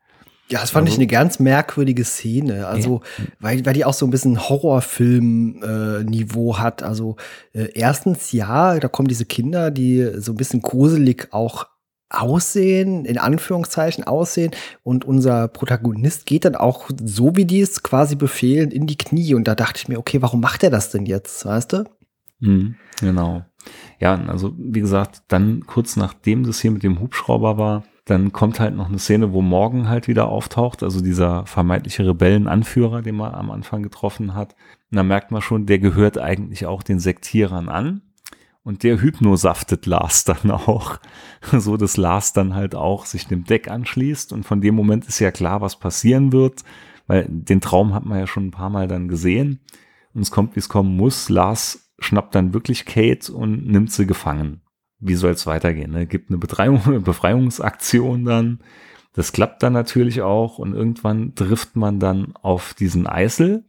Ja, das fand ich Also- eine ganz merkwürdige Szene. Also, weil, weil die auch so ein bisschen Horrorfilm-Niveau hat. Also, äh, erstens, ja, da kommen diese Kinder, die so ein bisschen gruselig auch aussehen, in Anführungszeichen aussehen. Und unser Protagonist geht dann auch, so wie die es quasi befehlen, in die Knie. Und da dachte ich mir, okay, warum macht er das denn jetzt, weißt du? Mhm, genau. Ja, also wie gesagt, dann kurz nachdem das hier mit dem Hubschrauber war, dann kommt halt noch eine Szene, wo Morgan halt wieder auftaucht, also dieser vermeintliche Rebellenanführer, den man am Anfang getroffen hat. Und da merkt man schon, der gehört eigentlich auch den Sektierern an. Und der hypnosaftet Lars dann auch, so dass Lars dann halt auch sich dem Deck anschließt. Und von dem Moment ist ja klar, was passieren wird, weil den Traum hat man ja schon ein paar Mal dann gesehen. Und es kommt, wie es kommen muss. Lars schnappt dann wirklich Kate und nimmt sie gefangen. Wie soll es weitergehen? Ne? Gibt eine Befreiung, Befreiungsaktion dann. Das klappt dann natürlich auch und irgendwann trifft man dann auf diesen Eisel.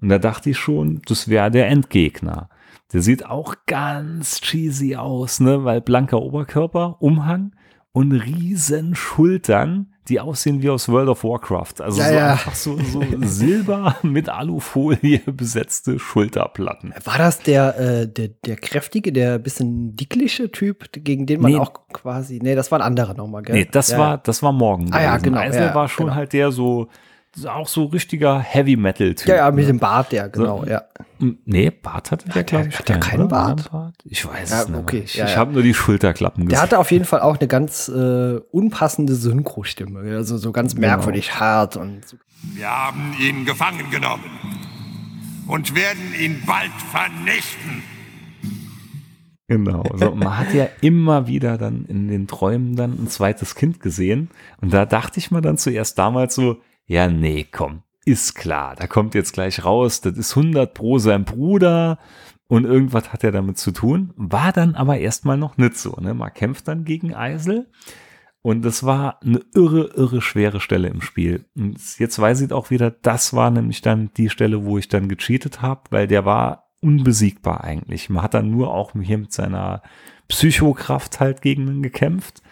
Und da dachte ich schon, das wäre der Endgegner. Der sieht auch ganz cheesy aus, ne? Weil blanker Oberkörper, Umhang und riesen Schultern, die aussehen wie aus World of Warcraft. Also Ja, so ja. einfach so, so Silber mit Alufolie besetzte Schulterplatten. War das der, äh, der, der kräftige, der bisschen dickliche Typ, gegen den man Nee. auch quasi. Nee, das war ein anderer nochmal, gell? Nee, das ja, war, das war morgen. Ah ja, genau, Eisel war schon genau. halt der so, auch so richtiger Heavy Metal Typ. Ja, ja, mit ne? dem Bart, ja, genau, So. ja. Nee, Bart hatte der, Hat der- glaube ich. hat der keinen? Bart? Bart? Ich weiß Ja, es nicht. okay. Ich, ja, ich ja. habe nur die Schulterklappen Der gesehen. hatte auf jeden Fall auch eine ganz äh, unpassende Synchrostimme. Also so ganz Genau. merkwürdig hart und so. Wir haben ihn gefangen genommen und werden ihn bald vernichten. Genau. So, man hat ja immer wieder dann in den Träumen dann ein zweites Kind gesehen. Und da dachte ich mir dann zuerst damals so, ja, nee, komm, ist klar. Da kommt jetzt gleich raus, das ist 100 pro sein Bruder und irgendwas hat er damit zu tun. War dann aber erstmal noch nicht so. Ne? Man kämpft dann gegen Eisel. Und das war eine irre, irre schwere Stelle im Spiel. Und jetzt weiß ich auch wieder, das war nämlich dann die Stelle, wo ich dann gecheatet habe, weil der war unbesiegbar eigentlich. Man hat dann nur auch hier mit seiner Psychokraft halt gegen ihn gekämpft.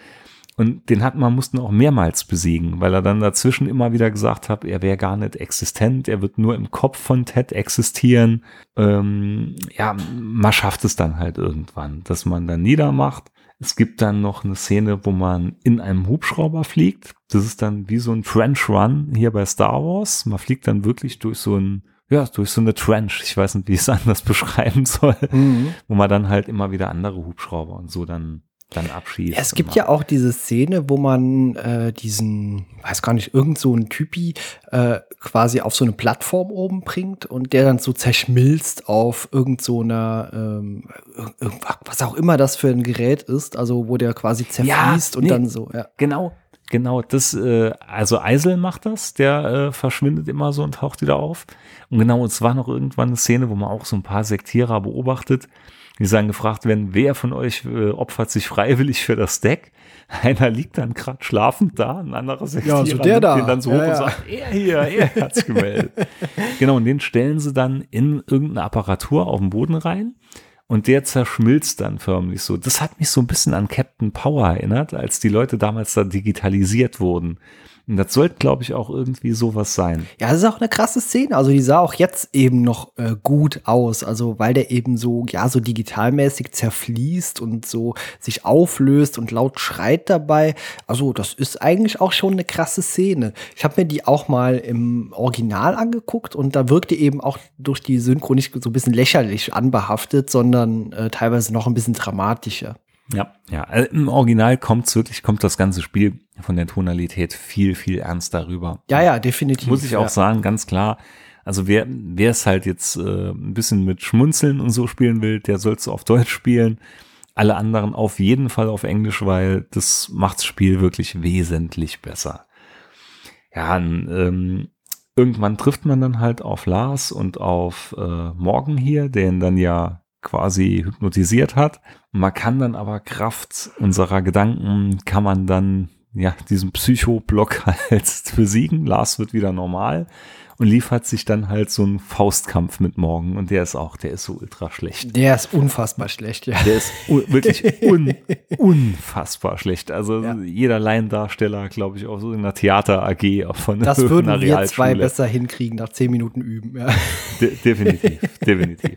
Und den hat man mussten auch mehrmals besiegen, weil er dann dazwischen immer wieder gesagt hat, er wäre gar nicht existent, er wird nur im Kopf von Ted existieren. Ähm, ja, man schafft es dann halt irgendwann, dass man dann niedermacht. Es gibt dann noch eine Szene, wo man in einem Hubschrauber fliegt. Das ist dann wie so ein Trench Run hier bei Star Wars. Man fliegt dann wirklich durch so ein, ja, durch so eine Trench. Ich weiß nicht, wie ich es anders beschreiben soll. Wo man dann halt immer wieder andere Hubschrauber und so dann, dann abschießt. Ja, es gibt ja auch diese Szene, wo man äh, diesen, weiß gar nicht, irgend so ein Typi äh, quasi auf so eine Plattform oben bringt und der dann so zerschmilzt auf irgend so einer, ähm, was auch immer das für ein Gerät ist, also wo der quasi zerfließt und nee. dann so, ja. Genau, genau. Das, äh, also Eisel macht das, der äh, verschwindet immer so und taucht wieder auf. Und genau, es war noch irgendwann eine Szene, wo man auch so ein paar Sektierer beobachtet, die sagen gefragt werden, wer von euch äh, opfert sich freiwillig für das Deck? Einer liegt dann gerade schlafend da, ein anderer Sektierer so der da. den dann so Ja, hoch und ja. sagt, er hier, er hat sich gemeldet. genau, und den stellen sie dann in irgendeine Apparatur auf den Boden rein. Und der zerschmilzt dann förmlich so. Das hat mich so ein bisschen an Captain Power erinnert, als die Leute damals da digitalisiert wurden. Und das sollte, glaube ich, auch irgendwie sowas sein. Ja, das ist auch eine krasse Szene. Also die sah auch jetzt eben noch äh, gut aus. Also weil der eben so, ja, so digitalmäßig zerfließt und so sich auflöst und laut schreit dabei. Also das ist eigentlich auch schon eine krasse Szene. Ich habe mir die auch mal im Original angeguckt und da wirkte eben auch durch die Synchro nicht so ein bisschen lächerlich anbehaftet, sondern äh, teilweise noch ein bisschen dramatischer. Ja, ja. Also Im Original kommt's wirklich, kommt das ganze Spiel von der Tonalität viel, viel ernster rüber. Ja, ja, definitiv. Muss ich auch ja. sagen, ganz klar. Also wer wer es halt jetzt äh, ein bisschen mit Schmunzeln und so spielen will, der soll es auf Deutsch spielen. Alle anderen auf jeden Fall auf Englisch, weil das macht das Spiel wirklich wesentlich besser. Ja, ähm, irgendwann trifft man dann halt auf Lars und auf äh, Morgan hier, den dann ja quasi hypnotisiert hat. Man kann dann aber Kraft unserer Gedanken, kann man dann ja diesen Psychoblock halt besiegen. Lars wird wieder normal und liefert sich dann halt so einen Faustkampf mit Morgan und der ist auch, der ist so ultra schlecht. Der ist unfassbar schlecht, ja. Der ist wirklich un unfassbar schlecht. Also Ja. jeder Laiendarsteller, glaube ich, auch so in einer Theater AG von Das würden wir zwei besser hinkriegen nach zehn Minuten üben. Ja. De definitiv, definitiv.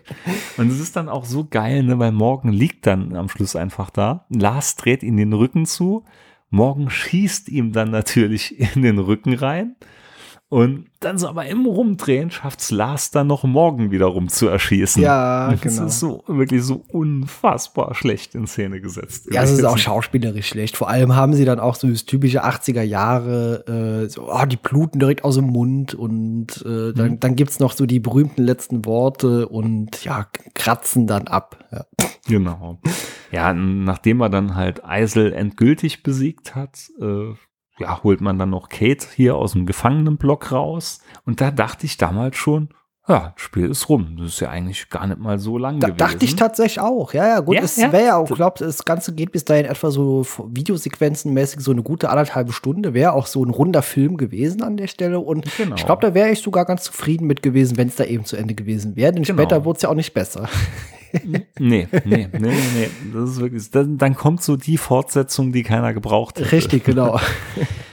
Und es ist dann auch so geil, ne, weil Morgan liegt dann am Schluss einfach da. Lars dreht ihm den Rücken zu. Morgan schießt ihm dann natürlich in den Rücken rein. Und dann so aber im Rumdrehen schafft's Lars dann noch Morgan wiederum zu erschießen. Ja, das genau. ist so wirklich so unfassbar schlecht in Szene gesetzt. Ja, es ist auch schauspielerisch schlecht. Vor allem haben sie dann auch so das typische 80er Jahre, äh, so, oh, die bluten direkt aus dem Mund und äh, dann, Mhm. dann gibt's noch so die berühmten letzten Worte und ja, kratzen dann ab. Ja. Genau. Ja, nachdem er dann halt Eisel endgültig besiegt hat, äh, ja, holt man dann noch Kate hier aus dem Gefangenenblock raus. Und da dachte ich damals schon, ja, das Spiel ist rum. Das ist ja eigentlich gar nicht mal so lang Da gewesen. dachte ich tatsächlich auch. Ja, ja, gut. Ja, es ja. wäre ja auch, glaubt, das Ganze geht bis dahin etwa so Videosequenzenmäßig so eine gute anderthalbe Stunde. Wäre auch so ein runder Film gewesen an der Stelle. Und Genau. ich glaube, da wäre ich sogar ganz zufrieden mit gewesen, wenn es da eben zu Ende gewesen wäre. Denn Genau. später wurde es ja auch nicht besser. Nee, nee, nee, nee, nee. Das ist wirklich, dann, dann kommt so die Fortsetzung, die keiner gebraucht hätte. Richtig, genau.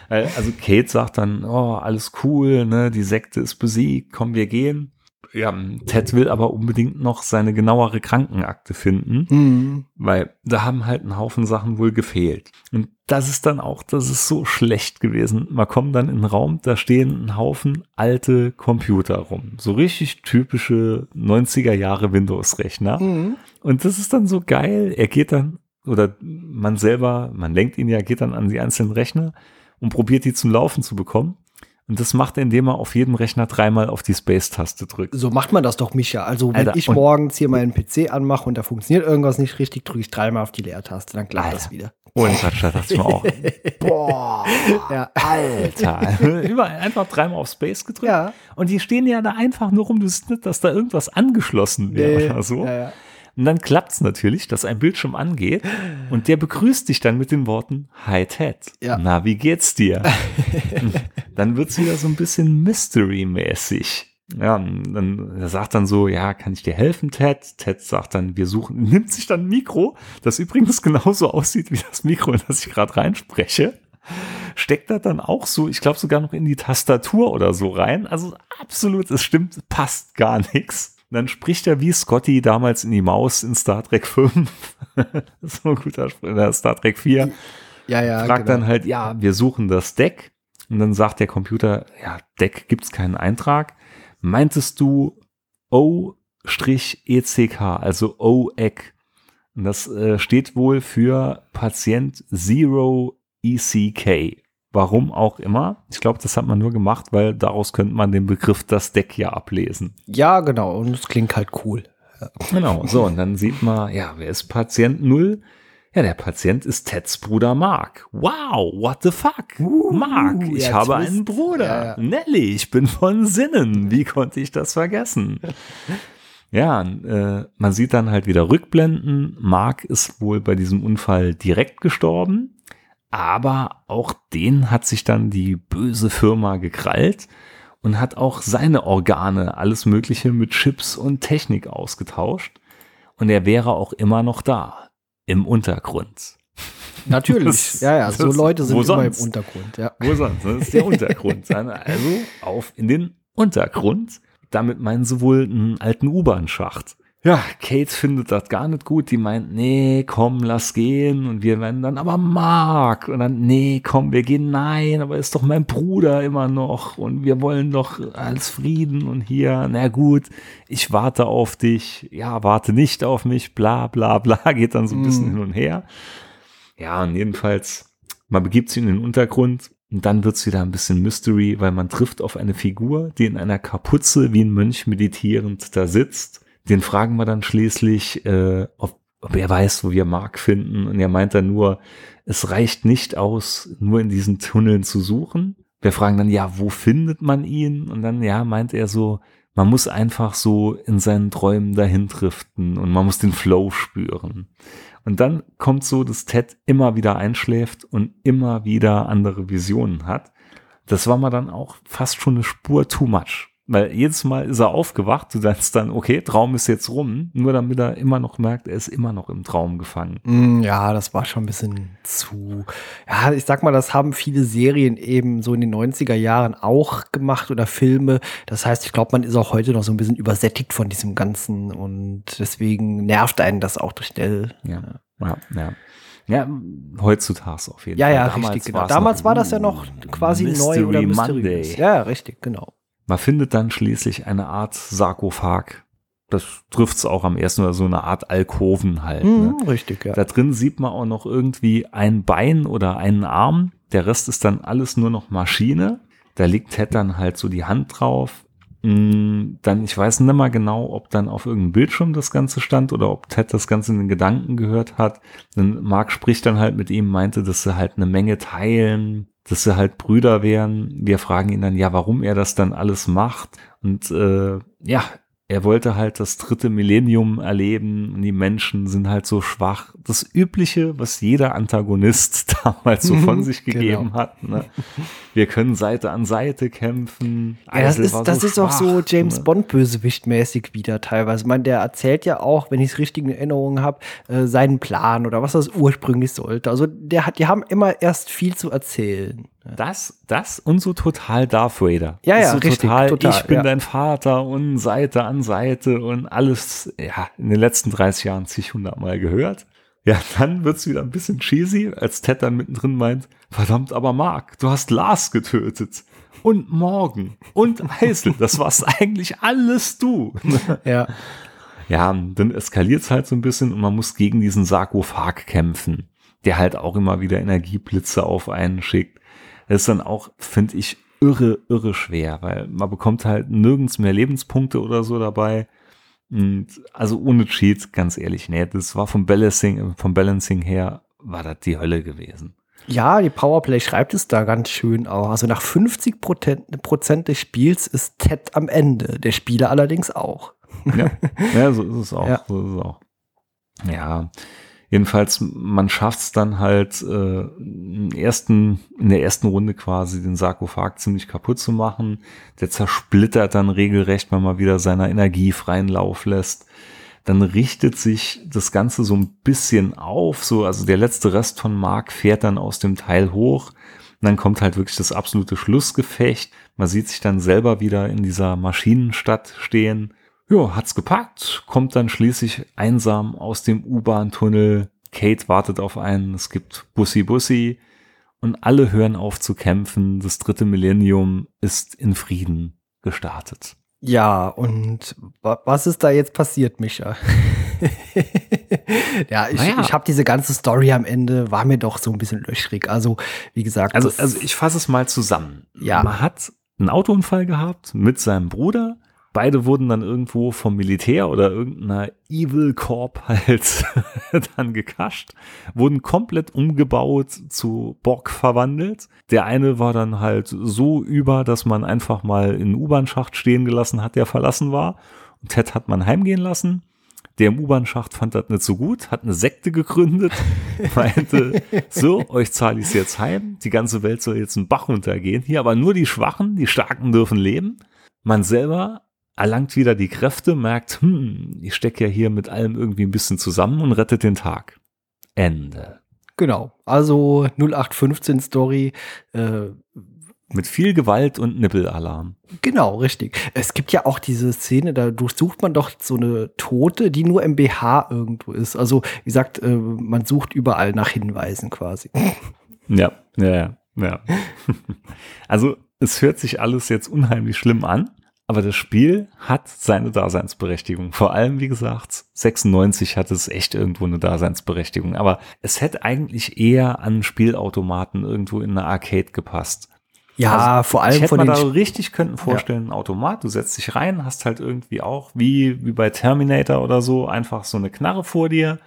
Also Kate sagt dann, oh, alles cool, ne, die Sekte ist besiegt, komm, wir gehen. Ja, Ted will aber unbedingt noch seine genauere Krankenakte finden, Hm. weil da haben halt ein Haufen Sachen wohl gefehlt. Und das ist dann auch, das ist so schlecht gewesen. Man kommt dann in den Raum, da stehen ein Haufen alte Computer rum. So richtig typische 90er Jahre Windows-Rechner. Mhm. Und das ist dann so geil. Er geht dann, oder man selber, man lenkt ihn ja, geht dann an die einzelnen Rechner und probiert die zum Laufen zu bekommen. Und das macht er, indem er auf jedem Rechner dreimal auf die Space-Taste drückt. So macht man das doch, Micha. Also, wenn Alter, ich morgens hier meinen PC anmache und da funktioniert irgendwas nicht richtig, drücke ich dreimal auf die Leertaste, dann klappt Alter. das wieder. Ohne Quatsch, da dachte ich mir auch, boah, Ja. Alter. Überall einfach dreimal auf Space gedrückt. Ja. Und die stehen ja da einfach nur rum, du siehst nicht, dass da irgendwas angeschlossen wäre Nee, oder so. ja, ja. Und dann klappt's natürlich, dass ein Bildschirm angeht und der begrüßt dich dann mit den Worten Hi Ted. Ja. Na, wie geht's dir? dann wird's wieder so ein bisschen Mystery-mäßig. Ja, dann er sagt dann so, ja, kann ich dir helfen, Ted? Ted sagt dann, wir suchen, nimmt sich dann ein Mikro, das übrigens genauso aussieht wie das Mikro, in das ich gerade reinspreche. Steckt das dann auch so, ich glaube sogar noch in die Tastatur oder so rein. Also absolut, es stimmt, passt gar nichts. Und dann spricht er wie Scotty damals in die Maus in Star Trek 5. so ein guter in der Star Trek 4 Ja, ja. fragt genau. dann halt, ja, wir suchen das Deck. Und dann sagt der Computer, ja, Deck gibt's keinen Eintrag. Meintest du O-ECK, also O-ECK? Und das äh, steht wohl für Patient Zero ECK. Warum auch immer. Ich glaube, das hat man nur gemacht, weil daraus könnte man den Begriff das Deck ja ablesen. Ja, genau. Und es klingt halt cool. Genau, so, und dann sieht man, ja, wer ist Patient Null? Ja, der Patient ist Teds Bruder Mark. Wow, what the fuck? Mark, ich ja, habe einen Bruder. Ja, ja. Nelly, ich bin von Sinnen. Wie konnte ich das vergessen? Ja, äh, man sieht dann halt wieder Rückblenden. Mark ist wohl bei diesem Unfall direkt gestorben. Aber auch den hat sich dann die böse Firma gekrallt und hat auch seine Organe, alles Mögliche mit Chips und Technik ausgetauscht. Und er wäre auch immer noch da, im Untergrund. Natürlich. Das- ja, ja. So Leute sind immer sonst? im Untergrund. Ja. Wo sonst? Das ist der Untergrund. Also auf in den Untergrund. Damit meinen sie wohl einen alten U-Bahn-Schacht. Ja, Kate findet das gar nicht gut. Die meint, nee, komm, lass gehen. Und wir werden dann, aber Mark. Und dann, nee, komm, wir gehen, nein, aber ist doch mein Bruder immer noch. Und wir wollen doch als Frieden und hier, na gut, ich warte auf dich. Ja, warte nicht auf mich, bla, bla, bla. Geht dann so ein bisschen hin und her. Ja, und jedenfalls, man begibt sich in den Untergrund und dann wird's wieder ein bisschen Mystery, weil man trifft auf eine Figur, die in einer Kapuze wie ein Mönch meditierend da sitzt. Den fragen wir dann schließlich, äh, ob, ob er weiß, wo wir Mark finden. Und er meint dann nur, es reicht nicht aus, nur in diesen Tunneln zu suchen. Wir fragen dann, ja, wo findet man ihn? Und dann, ja, meint er so, man muss einfach so in seinen Träumen dahin driften und man muss den Flow spüren. Und dann kommt so, dass Ted immer wieder einschläft und immer wieder andere Visionen hat. Das war mal dann auch fast schon eine Spur too much. Weil jedes Mal ist er aufgewacht, du sagst dann, okay, Traum ist jetzt rum, nur damit er immer noch merkt, er ist immer noch im Traum gefangen. Mm, Ja, das war schon ein bisschen zu. Ja, ich sag mal, das haben viele Serien eben so in den 90er Jahren auch gemacht oder Filme. Das heißt, ich glaube, man ist auch heute noch so ein bisschen übersättigt von diesem Ganzen und deswegen nervt einen das auch schnell. Ja, ja, ja. Ja, heutzutage auf jeden Ja, Fall. ja, Damals richtig, genau. Damals war das ja noch quasi Mystery neu oder Monday. mysteriös. Ja, ja, richtig, genau. Man findet dann schließlich eine Art Sarkophag. Das trifft's auch am ersten oder so eine Art Alkoven halt. Ne? Mhm, richtig, ja. Da drin sieht man auch noch irgendwie ein Bein oder einen Arm. Der Rest ist dann alles nur noch Maschine. Da liegt Ted dann halt so die Hand drauf. Mm, Dann, ich weiß nicht mal genau, ob dann auf irgendeinem Bildschirm das Ganze stand oder ob Ted das Ganze in den Gedanken gehört hat. Dann Mark spricht dann halt mit ihm, meinte, dass sie halt eine Menge teilen. Dass sie halt Brüder wären. Wir fragen ihn dann, ja, warum er das dann alles macht. Und äh, ja, er wollte halt das dritte Millennium erleben und die Menschen sind halt so schwach. Das Übliche, was jeder Antagonist damals so von sich gegeben Genau. hat. Ne? Wir können Seite an Seite kämpfen. Ja, das ist, das ist auch so schwach, James ne? Bond Bösewicht-mäßig wieder teilweise. Ich meine, der erzählt ja auch, wenn ich es richtig in Erinnerung habe, äh, seinen Plan oder was das ursprünglich sollte. Also der hat, die haben immer erst viel zu erzählen. Das, das und so total Darth Vader. Ja, ja, so richtig, total, total, ich bin ja. dein Vater und Seite an Seite und alles, ja, in den letzten 30 Jahren zig hundertmal gehört. Ja, dann wird's wieder ein bisschen cheesy, als Ted dann mittendrin meint, verdammt aber Mark, du hast Lars getötet. Und Morgan und Eisel, das warst eigentlich alles du. Ja. Ja, dann eskaliert's halt so ein bisschen und man muss gegen diesen Sarkophag kämpfen, der halt auch immer wieder Energieblitze auf einen schickt. Das ist dann auch, finde ich, irre, irre schwer, weil man bekommt halt nirgends mehr Lebenspunkte oder so dabei. Und also ohne Cheat, ganz ehrlich, nee, das war vom Balancing, vom Balancing her, war das die Hölle gewesen. Ja, die Powerplay schreibt es da ganz schön auch. Also nach 50 Prozent Prozent des Spiels ist Ted am Ende, der Spieler allerdings auch. Ja, ja so ist es auch. Ja. So ist es auch. Ja, jedenfalls, man schafft es dann halt äh, im ersten, in der ersten Runde quasi den Sarkophag ziemlich kaputt zu machen. Der zersplittert dann regelrecht, wenn man wieder seiner Energie freien Lauf lässt. Dann richtet sich das Ganze so ein bisschen auf, so, also der letzte Rest von Mark fährt dann aus dem Teil hoch. Und dann kommt halt wirklich das absolute Schlussgefecht. Man sieht sich dann selber wieder in dieser Maschinenstadt stehen. Ja, hat's gepackt, kommt dann schließlich einsam aus dem U-Bahn-Tunnel. Kate wartet auf einen, es gibt Bussi Bussi und alle hören auf zu kämpfen. Das dritte Millennium ist in Frieden gestartet. Ja, und wa was ist da jetzt passiert, Micha? ja, ich, Naja. ich habe diese ganze Story am Ende, war mir doch so ein bisschen löchrig. Also, wie gesagt, Also, also ich fasse es mal zusammen. Ja. Man hat einen Autounfall gehabt mit seinem Bruder. Beide wurden dann irgendwo vom Militär oder irgendeiner Evil Corp halt dann gekascht, wurden komplett umgebaut zu Borg verwandelt. Der eine war dann halt so über, dass man einfach mal in U-Bahn-Schacht stehen gelassen hat, der verlassen war. Und Ted hat man heimgehen lassen. Der im U-Bahn-Schacht fand das nicht so gut, hat eine Sekte gegründet, meinte, so, euch zahle ich jetzt heim, die ganze Welt soll jetzt einen Bach runtergehen, hier aber nur die Schwachen, die Starken dürfen leben. Man selber erlangt wieder die Kräfte, merkt, hm, ich stecke ja hier mit allem irgendwie ein bisschen zusammen und rettet den Tag. Ende. genau. Also 0815 Story, äh, Mit viel Gewalt und Nippelalarm. Genau, richtig. Es gibt ja auch diese Szene, da durchsucht man doch so eine Tote, die nur im BH irgendwo ist. Also, wie gesagt, äh, man sucht überall nach Hinweisen quasi. Ja, ja, ja, ja. Also, es hört sich alles jetzt unheimlich schlimm an, aber das Spiel hat seine Daseinsberechtigung. Vor allem, wie gesagt, 96 hat es echt irgendwo eine Daseinsberechtigung. Aber es hätte eigentlich eher an Spielautomaten irgendwo in eine Arcade gepasst. Ja, vor allem Also, ich hätte von den da so richtig könnten vorstellen, ein Automat, du setzt dich rein, hast halt irgendwie auch, wie, wie bei Terminator oder so, einfach so eine Knarre vor dir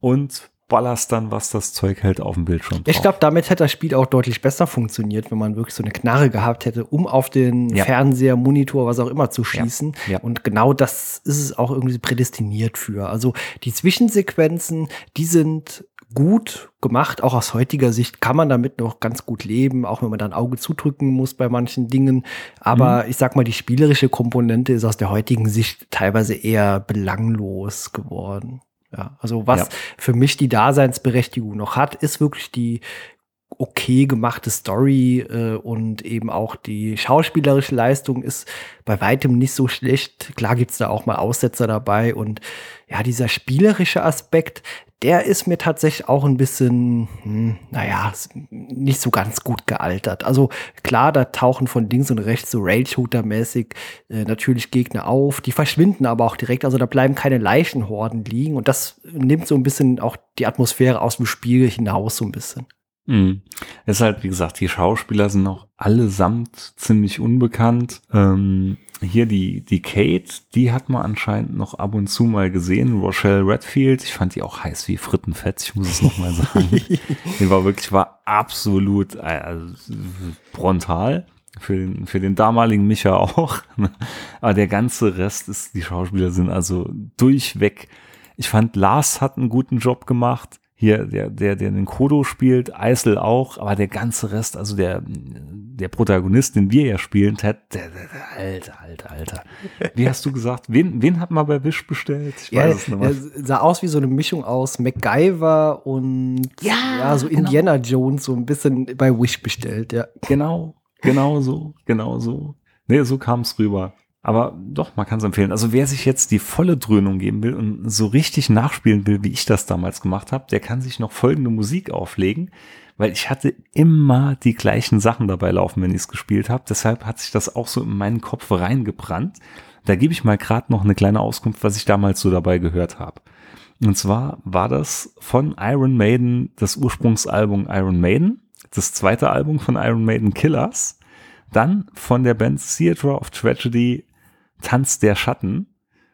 und ballerst dann, was das Zeug hält, auf dem Bildschirm Ich drauf. glaube, damit hätte das Spiel auch deutlich besser funktioniert, wenn man wirklich so eine Knarre gehabt hätte, um auf den Ja. Fernseher, Monitor, was auch immer zu schießen. Ja. Und genau das ist es auch irgendwie prädestiniert für. Also die Zwischensequenzen, die sind gut gemacht. Auch aus heutiger Sicht kann man damit noch ganz gut leben, auch wenn man dann Auge zudrücken muss bei manchen Dingen. Aber ich sag mal, die spielerische Komponente ist aus der heutigen Sicht teilweise eher belanglos geworden. Ja, also was Ja. für mich die Daseinsberechtigung noch hat, ist wirklich die okay gemachte Story äh, und eben auch die schauspielerische Leistung ist bei weitem nicht so schlecht. Klar gibt's da auch mal Aussetzer dabei und ja, dieser spielerische Aspekt, der ist mir tatsächlich auch ein bisschen, hm, naja, nicht so ganz gut gealtert. Also klar, da tauchen von links und rechts so Rail-Shooter-mäßig äh, natürlich Gegner auf, die verschwinden aber auch direkt, also da bleiben keine Leichenhorden liegen und das nimmt so ein bisschen auch die Atmosphäre aus dem Spiel hinaus so ein bisschen. Mhm. Es ist halt, wie gesagt, die Schauspieler sind auch allesamt ziemlich unbekannt. Ähm, hier die, die Kate, die hat man anscheinend noch ab und zu mal gesehen. Rochelle Redfield, ich fand die auch heiß wie Frittenfett, ich muss es nochmal sagen. die war wirklich, war absolut äh, frontal. Für den, für den damaligen Micha auch. Aber der ganze Rest ist, die Schauspieler sind also durchweg. Ich fand, Lars hat einen guten Job gemacht hier der, der, der den Kodo spielt, Eisel auch, aber der ganze Rest, also der, der Protagonist, den wir ja spielen, Ted, der, der, der, alter, alter, alter. Wie hast du gesagt? Wen, wen hat man bei Wish bestellt? Ich ja, es nicht mehr. sah aus wie so eine Mischung aus MacGyver und ja, ja so genau. Indiana Jones, so ein bisschen bei Wish bestellt, ja. Genau, genau so, genau so. Nee, so kam es rüber. Aber doch, man kann es empfehlen. Also wer sich jetzt die volle Dröhnung geben will und so richtig nachspielen will, wie ich das damals gemacht habe, der kann sich noch folgende Musik auflegen, weil ich hatte immer die gleichen Sachen dabei laufen, wenn ich es gespielt habe. Deshalb hat sich das auch so in meinen Kopf reingebrannt. Da gebe ich mal gerade noch eine kleine Auskunft, was ich damals so dabei gehört habe. Und zwar war das von Iron Maiden das Ursprungsalbum Iron Maiden, das zweite Album von Iron Maiden Killers, dann von der Band Theatre of Tragedy Tanz der Schatten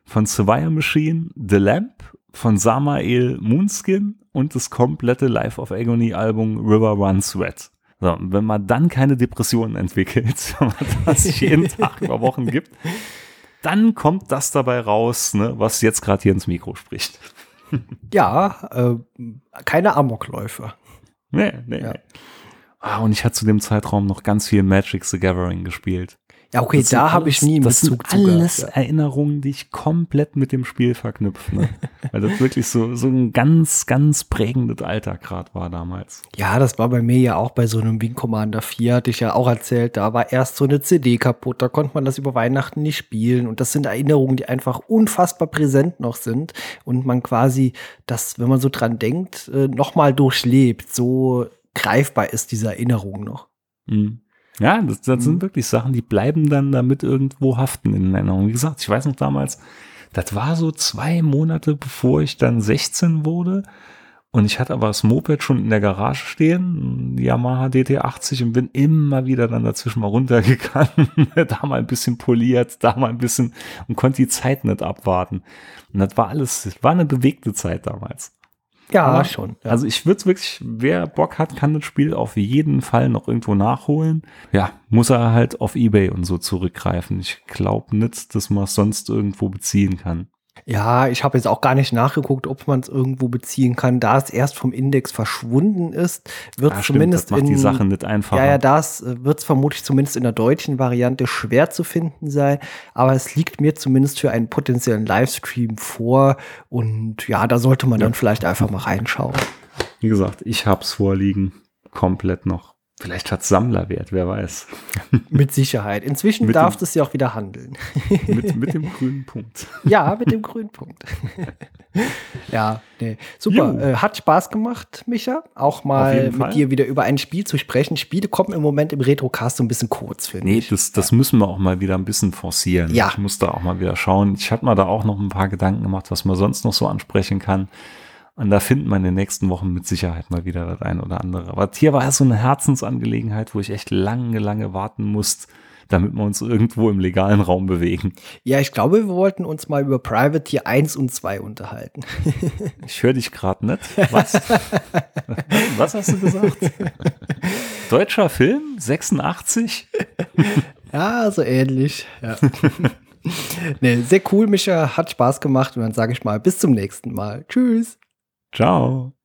von Survivor Machine, The Lamp von Samael Moonskin und das komplette Life of Agony Album River Runs Red. So, wenn man dann keine Depressionen entwickelt, wenn man das jeden Tag über Wochen gibt, dann kommt das dabei raus, ne, was jetzt gerade hier ins Mikro spricht. Ja, äh, keine Amokläufe. Nee, nee. Ja. Ah, und ich hatte zu dem Zeitraum noch ganz viel Magic the Gathering gespielt. Ja, okay, das da habe ich nie das Bezug sind alles ja. Erinnerungen, die ich komplett mit dem Spiel verknüpfe. Ne? Weil das wirklich so, so ein ganz, ganz prägendes Alter gerade war damals. Ja, das war bei mir ja auch bei so einem Wing Commander 4, hatte ich ja auch erzählt. Da war erst so eine CD kaputt, da konnte man das über Weihnachten nicht spielen. Und das sind Erinnerungen, die einfach unfassbar präsent noch sind. Und man quasi das, wenn man so dran denkt, äh, nochmal durchlebt. So greifbar ist diese Erinnerung noch. Mhm. Ja, das, das sind mhm. wirklich Sachen, die bleiben dann damit irgendwo haften in Erinnerung. Wie gesagt, ich weiß noch damals, das war so zwei Monate, bevor ich dann 16 wurde. Und ich hatte aber das Moped schon in der Garage stehen, Yamaha DT80 und bin immer wieder dann dazwischen mal runtergegangen, da mal ein bisschen poliert, da mal ein bisschen und konnte die Zeit nicht abwarten. Und das war alles, das war eine bewegte Zeit damals. Ja, Aber, schon. Ja. Also ich würde es wirklich, wer Bock hat, kann das Spiel auf jeden Fall noch irgendwo nachholen. Ja, muss er halt auf Ebay und so zurückgreifen. Ich glaube nicht, dass man es sonst irgendwo beziehen kann. Ja, ich habe jetzt auch gar nicht nachgeguckt, ob man es irgendwo beziehen kann. Da es erst vom Index verschwunden ist, wird es ja, zumindest macht in, die Sache nicht einfacher. Ja, ja, das äh, wird es vermutlich zumindest in der deutschen Variante schwer zu finden sein. Aber es liegt mir zumindest für einen potenziellen Livestream vor. Und ja, da sollte man ja. dann vielleicht einfach mal reinschauen. Wie gesagt, ich habe es vorliegen, komplett noch. Vielleicht hat Sammlerwert, wer weiß. Mit Sicherheit. Inzwischen mit darf es ja auch wieder handeln. Mit, mit, dem grünen Punkt. Ja, mit dem grünen Punkt. ja, nee. super. Äh, hat Spaß gemacht, Micha. Auch mal mit Fall. dir wieder über ein Spiel zu sprechen. Spiele kommen im Moment im Retrocast so ein bisschen kurz, finde nee, ich. Nee, das, das müssen wir auch mal wieder ein bisschen forcieren. Ja. Ich muss da auch mal wieder schauen. Ich habe mir da auch noch ein paar Gedanken gemacht, was man sonst noch so ansprechen kann. Und da finden wir in den nächsten Wochen mit Sicherheit mal wieder das ein oder andere. Aber hier war so eine Herzensangelegenheit, wo ich echt lange, lange warten musste, damit wir uns irgendwo im legalen Raum bewegen. Ja, ich glaube, wir wollten uns mal über Privateer 1 und 2 unterhalten. ich höre dich gerade nicht. Was? Was hast du gesagt? Deutscher Film? 86? ja, so ähnlich. Ja. nee, sehr cool, Micha. Hat Spaß gemacht. Und dann sage ich mal, bis zum nächsten Mal. Tschüss. Ciao.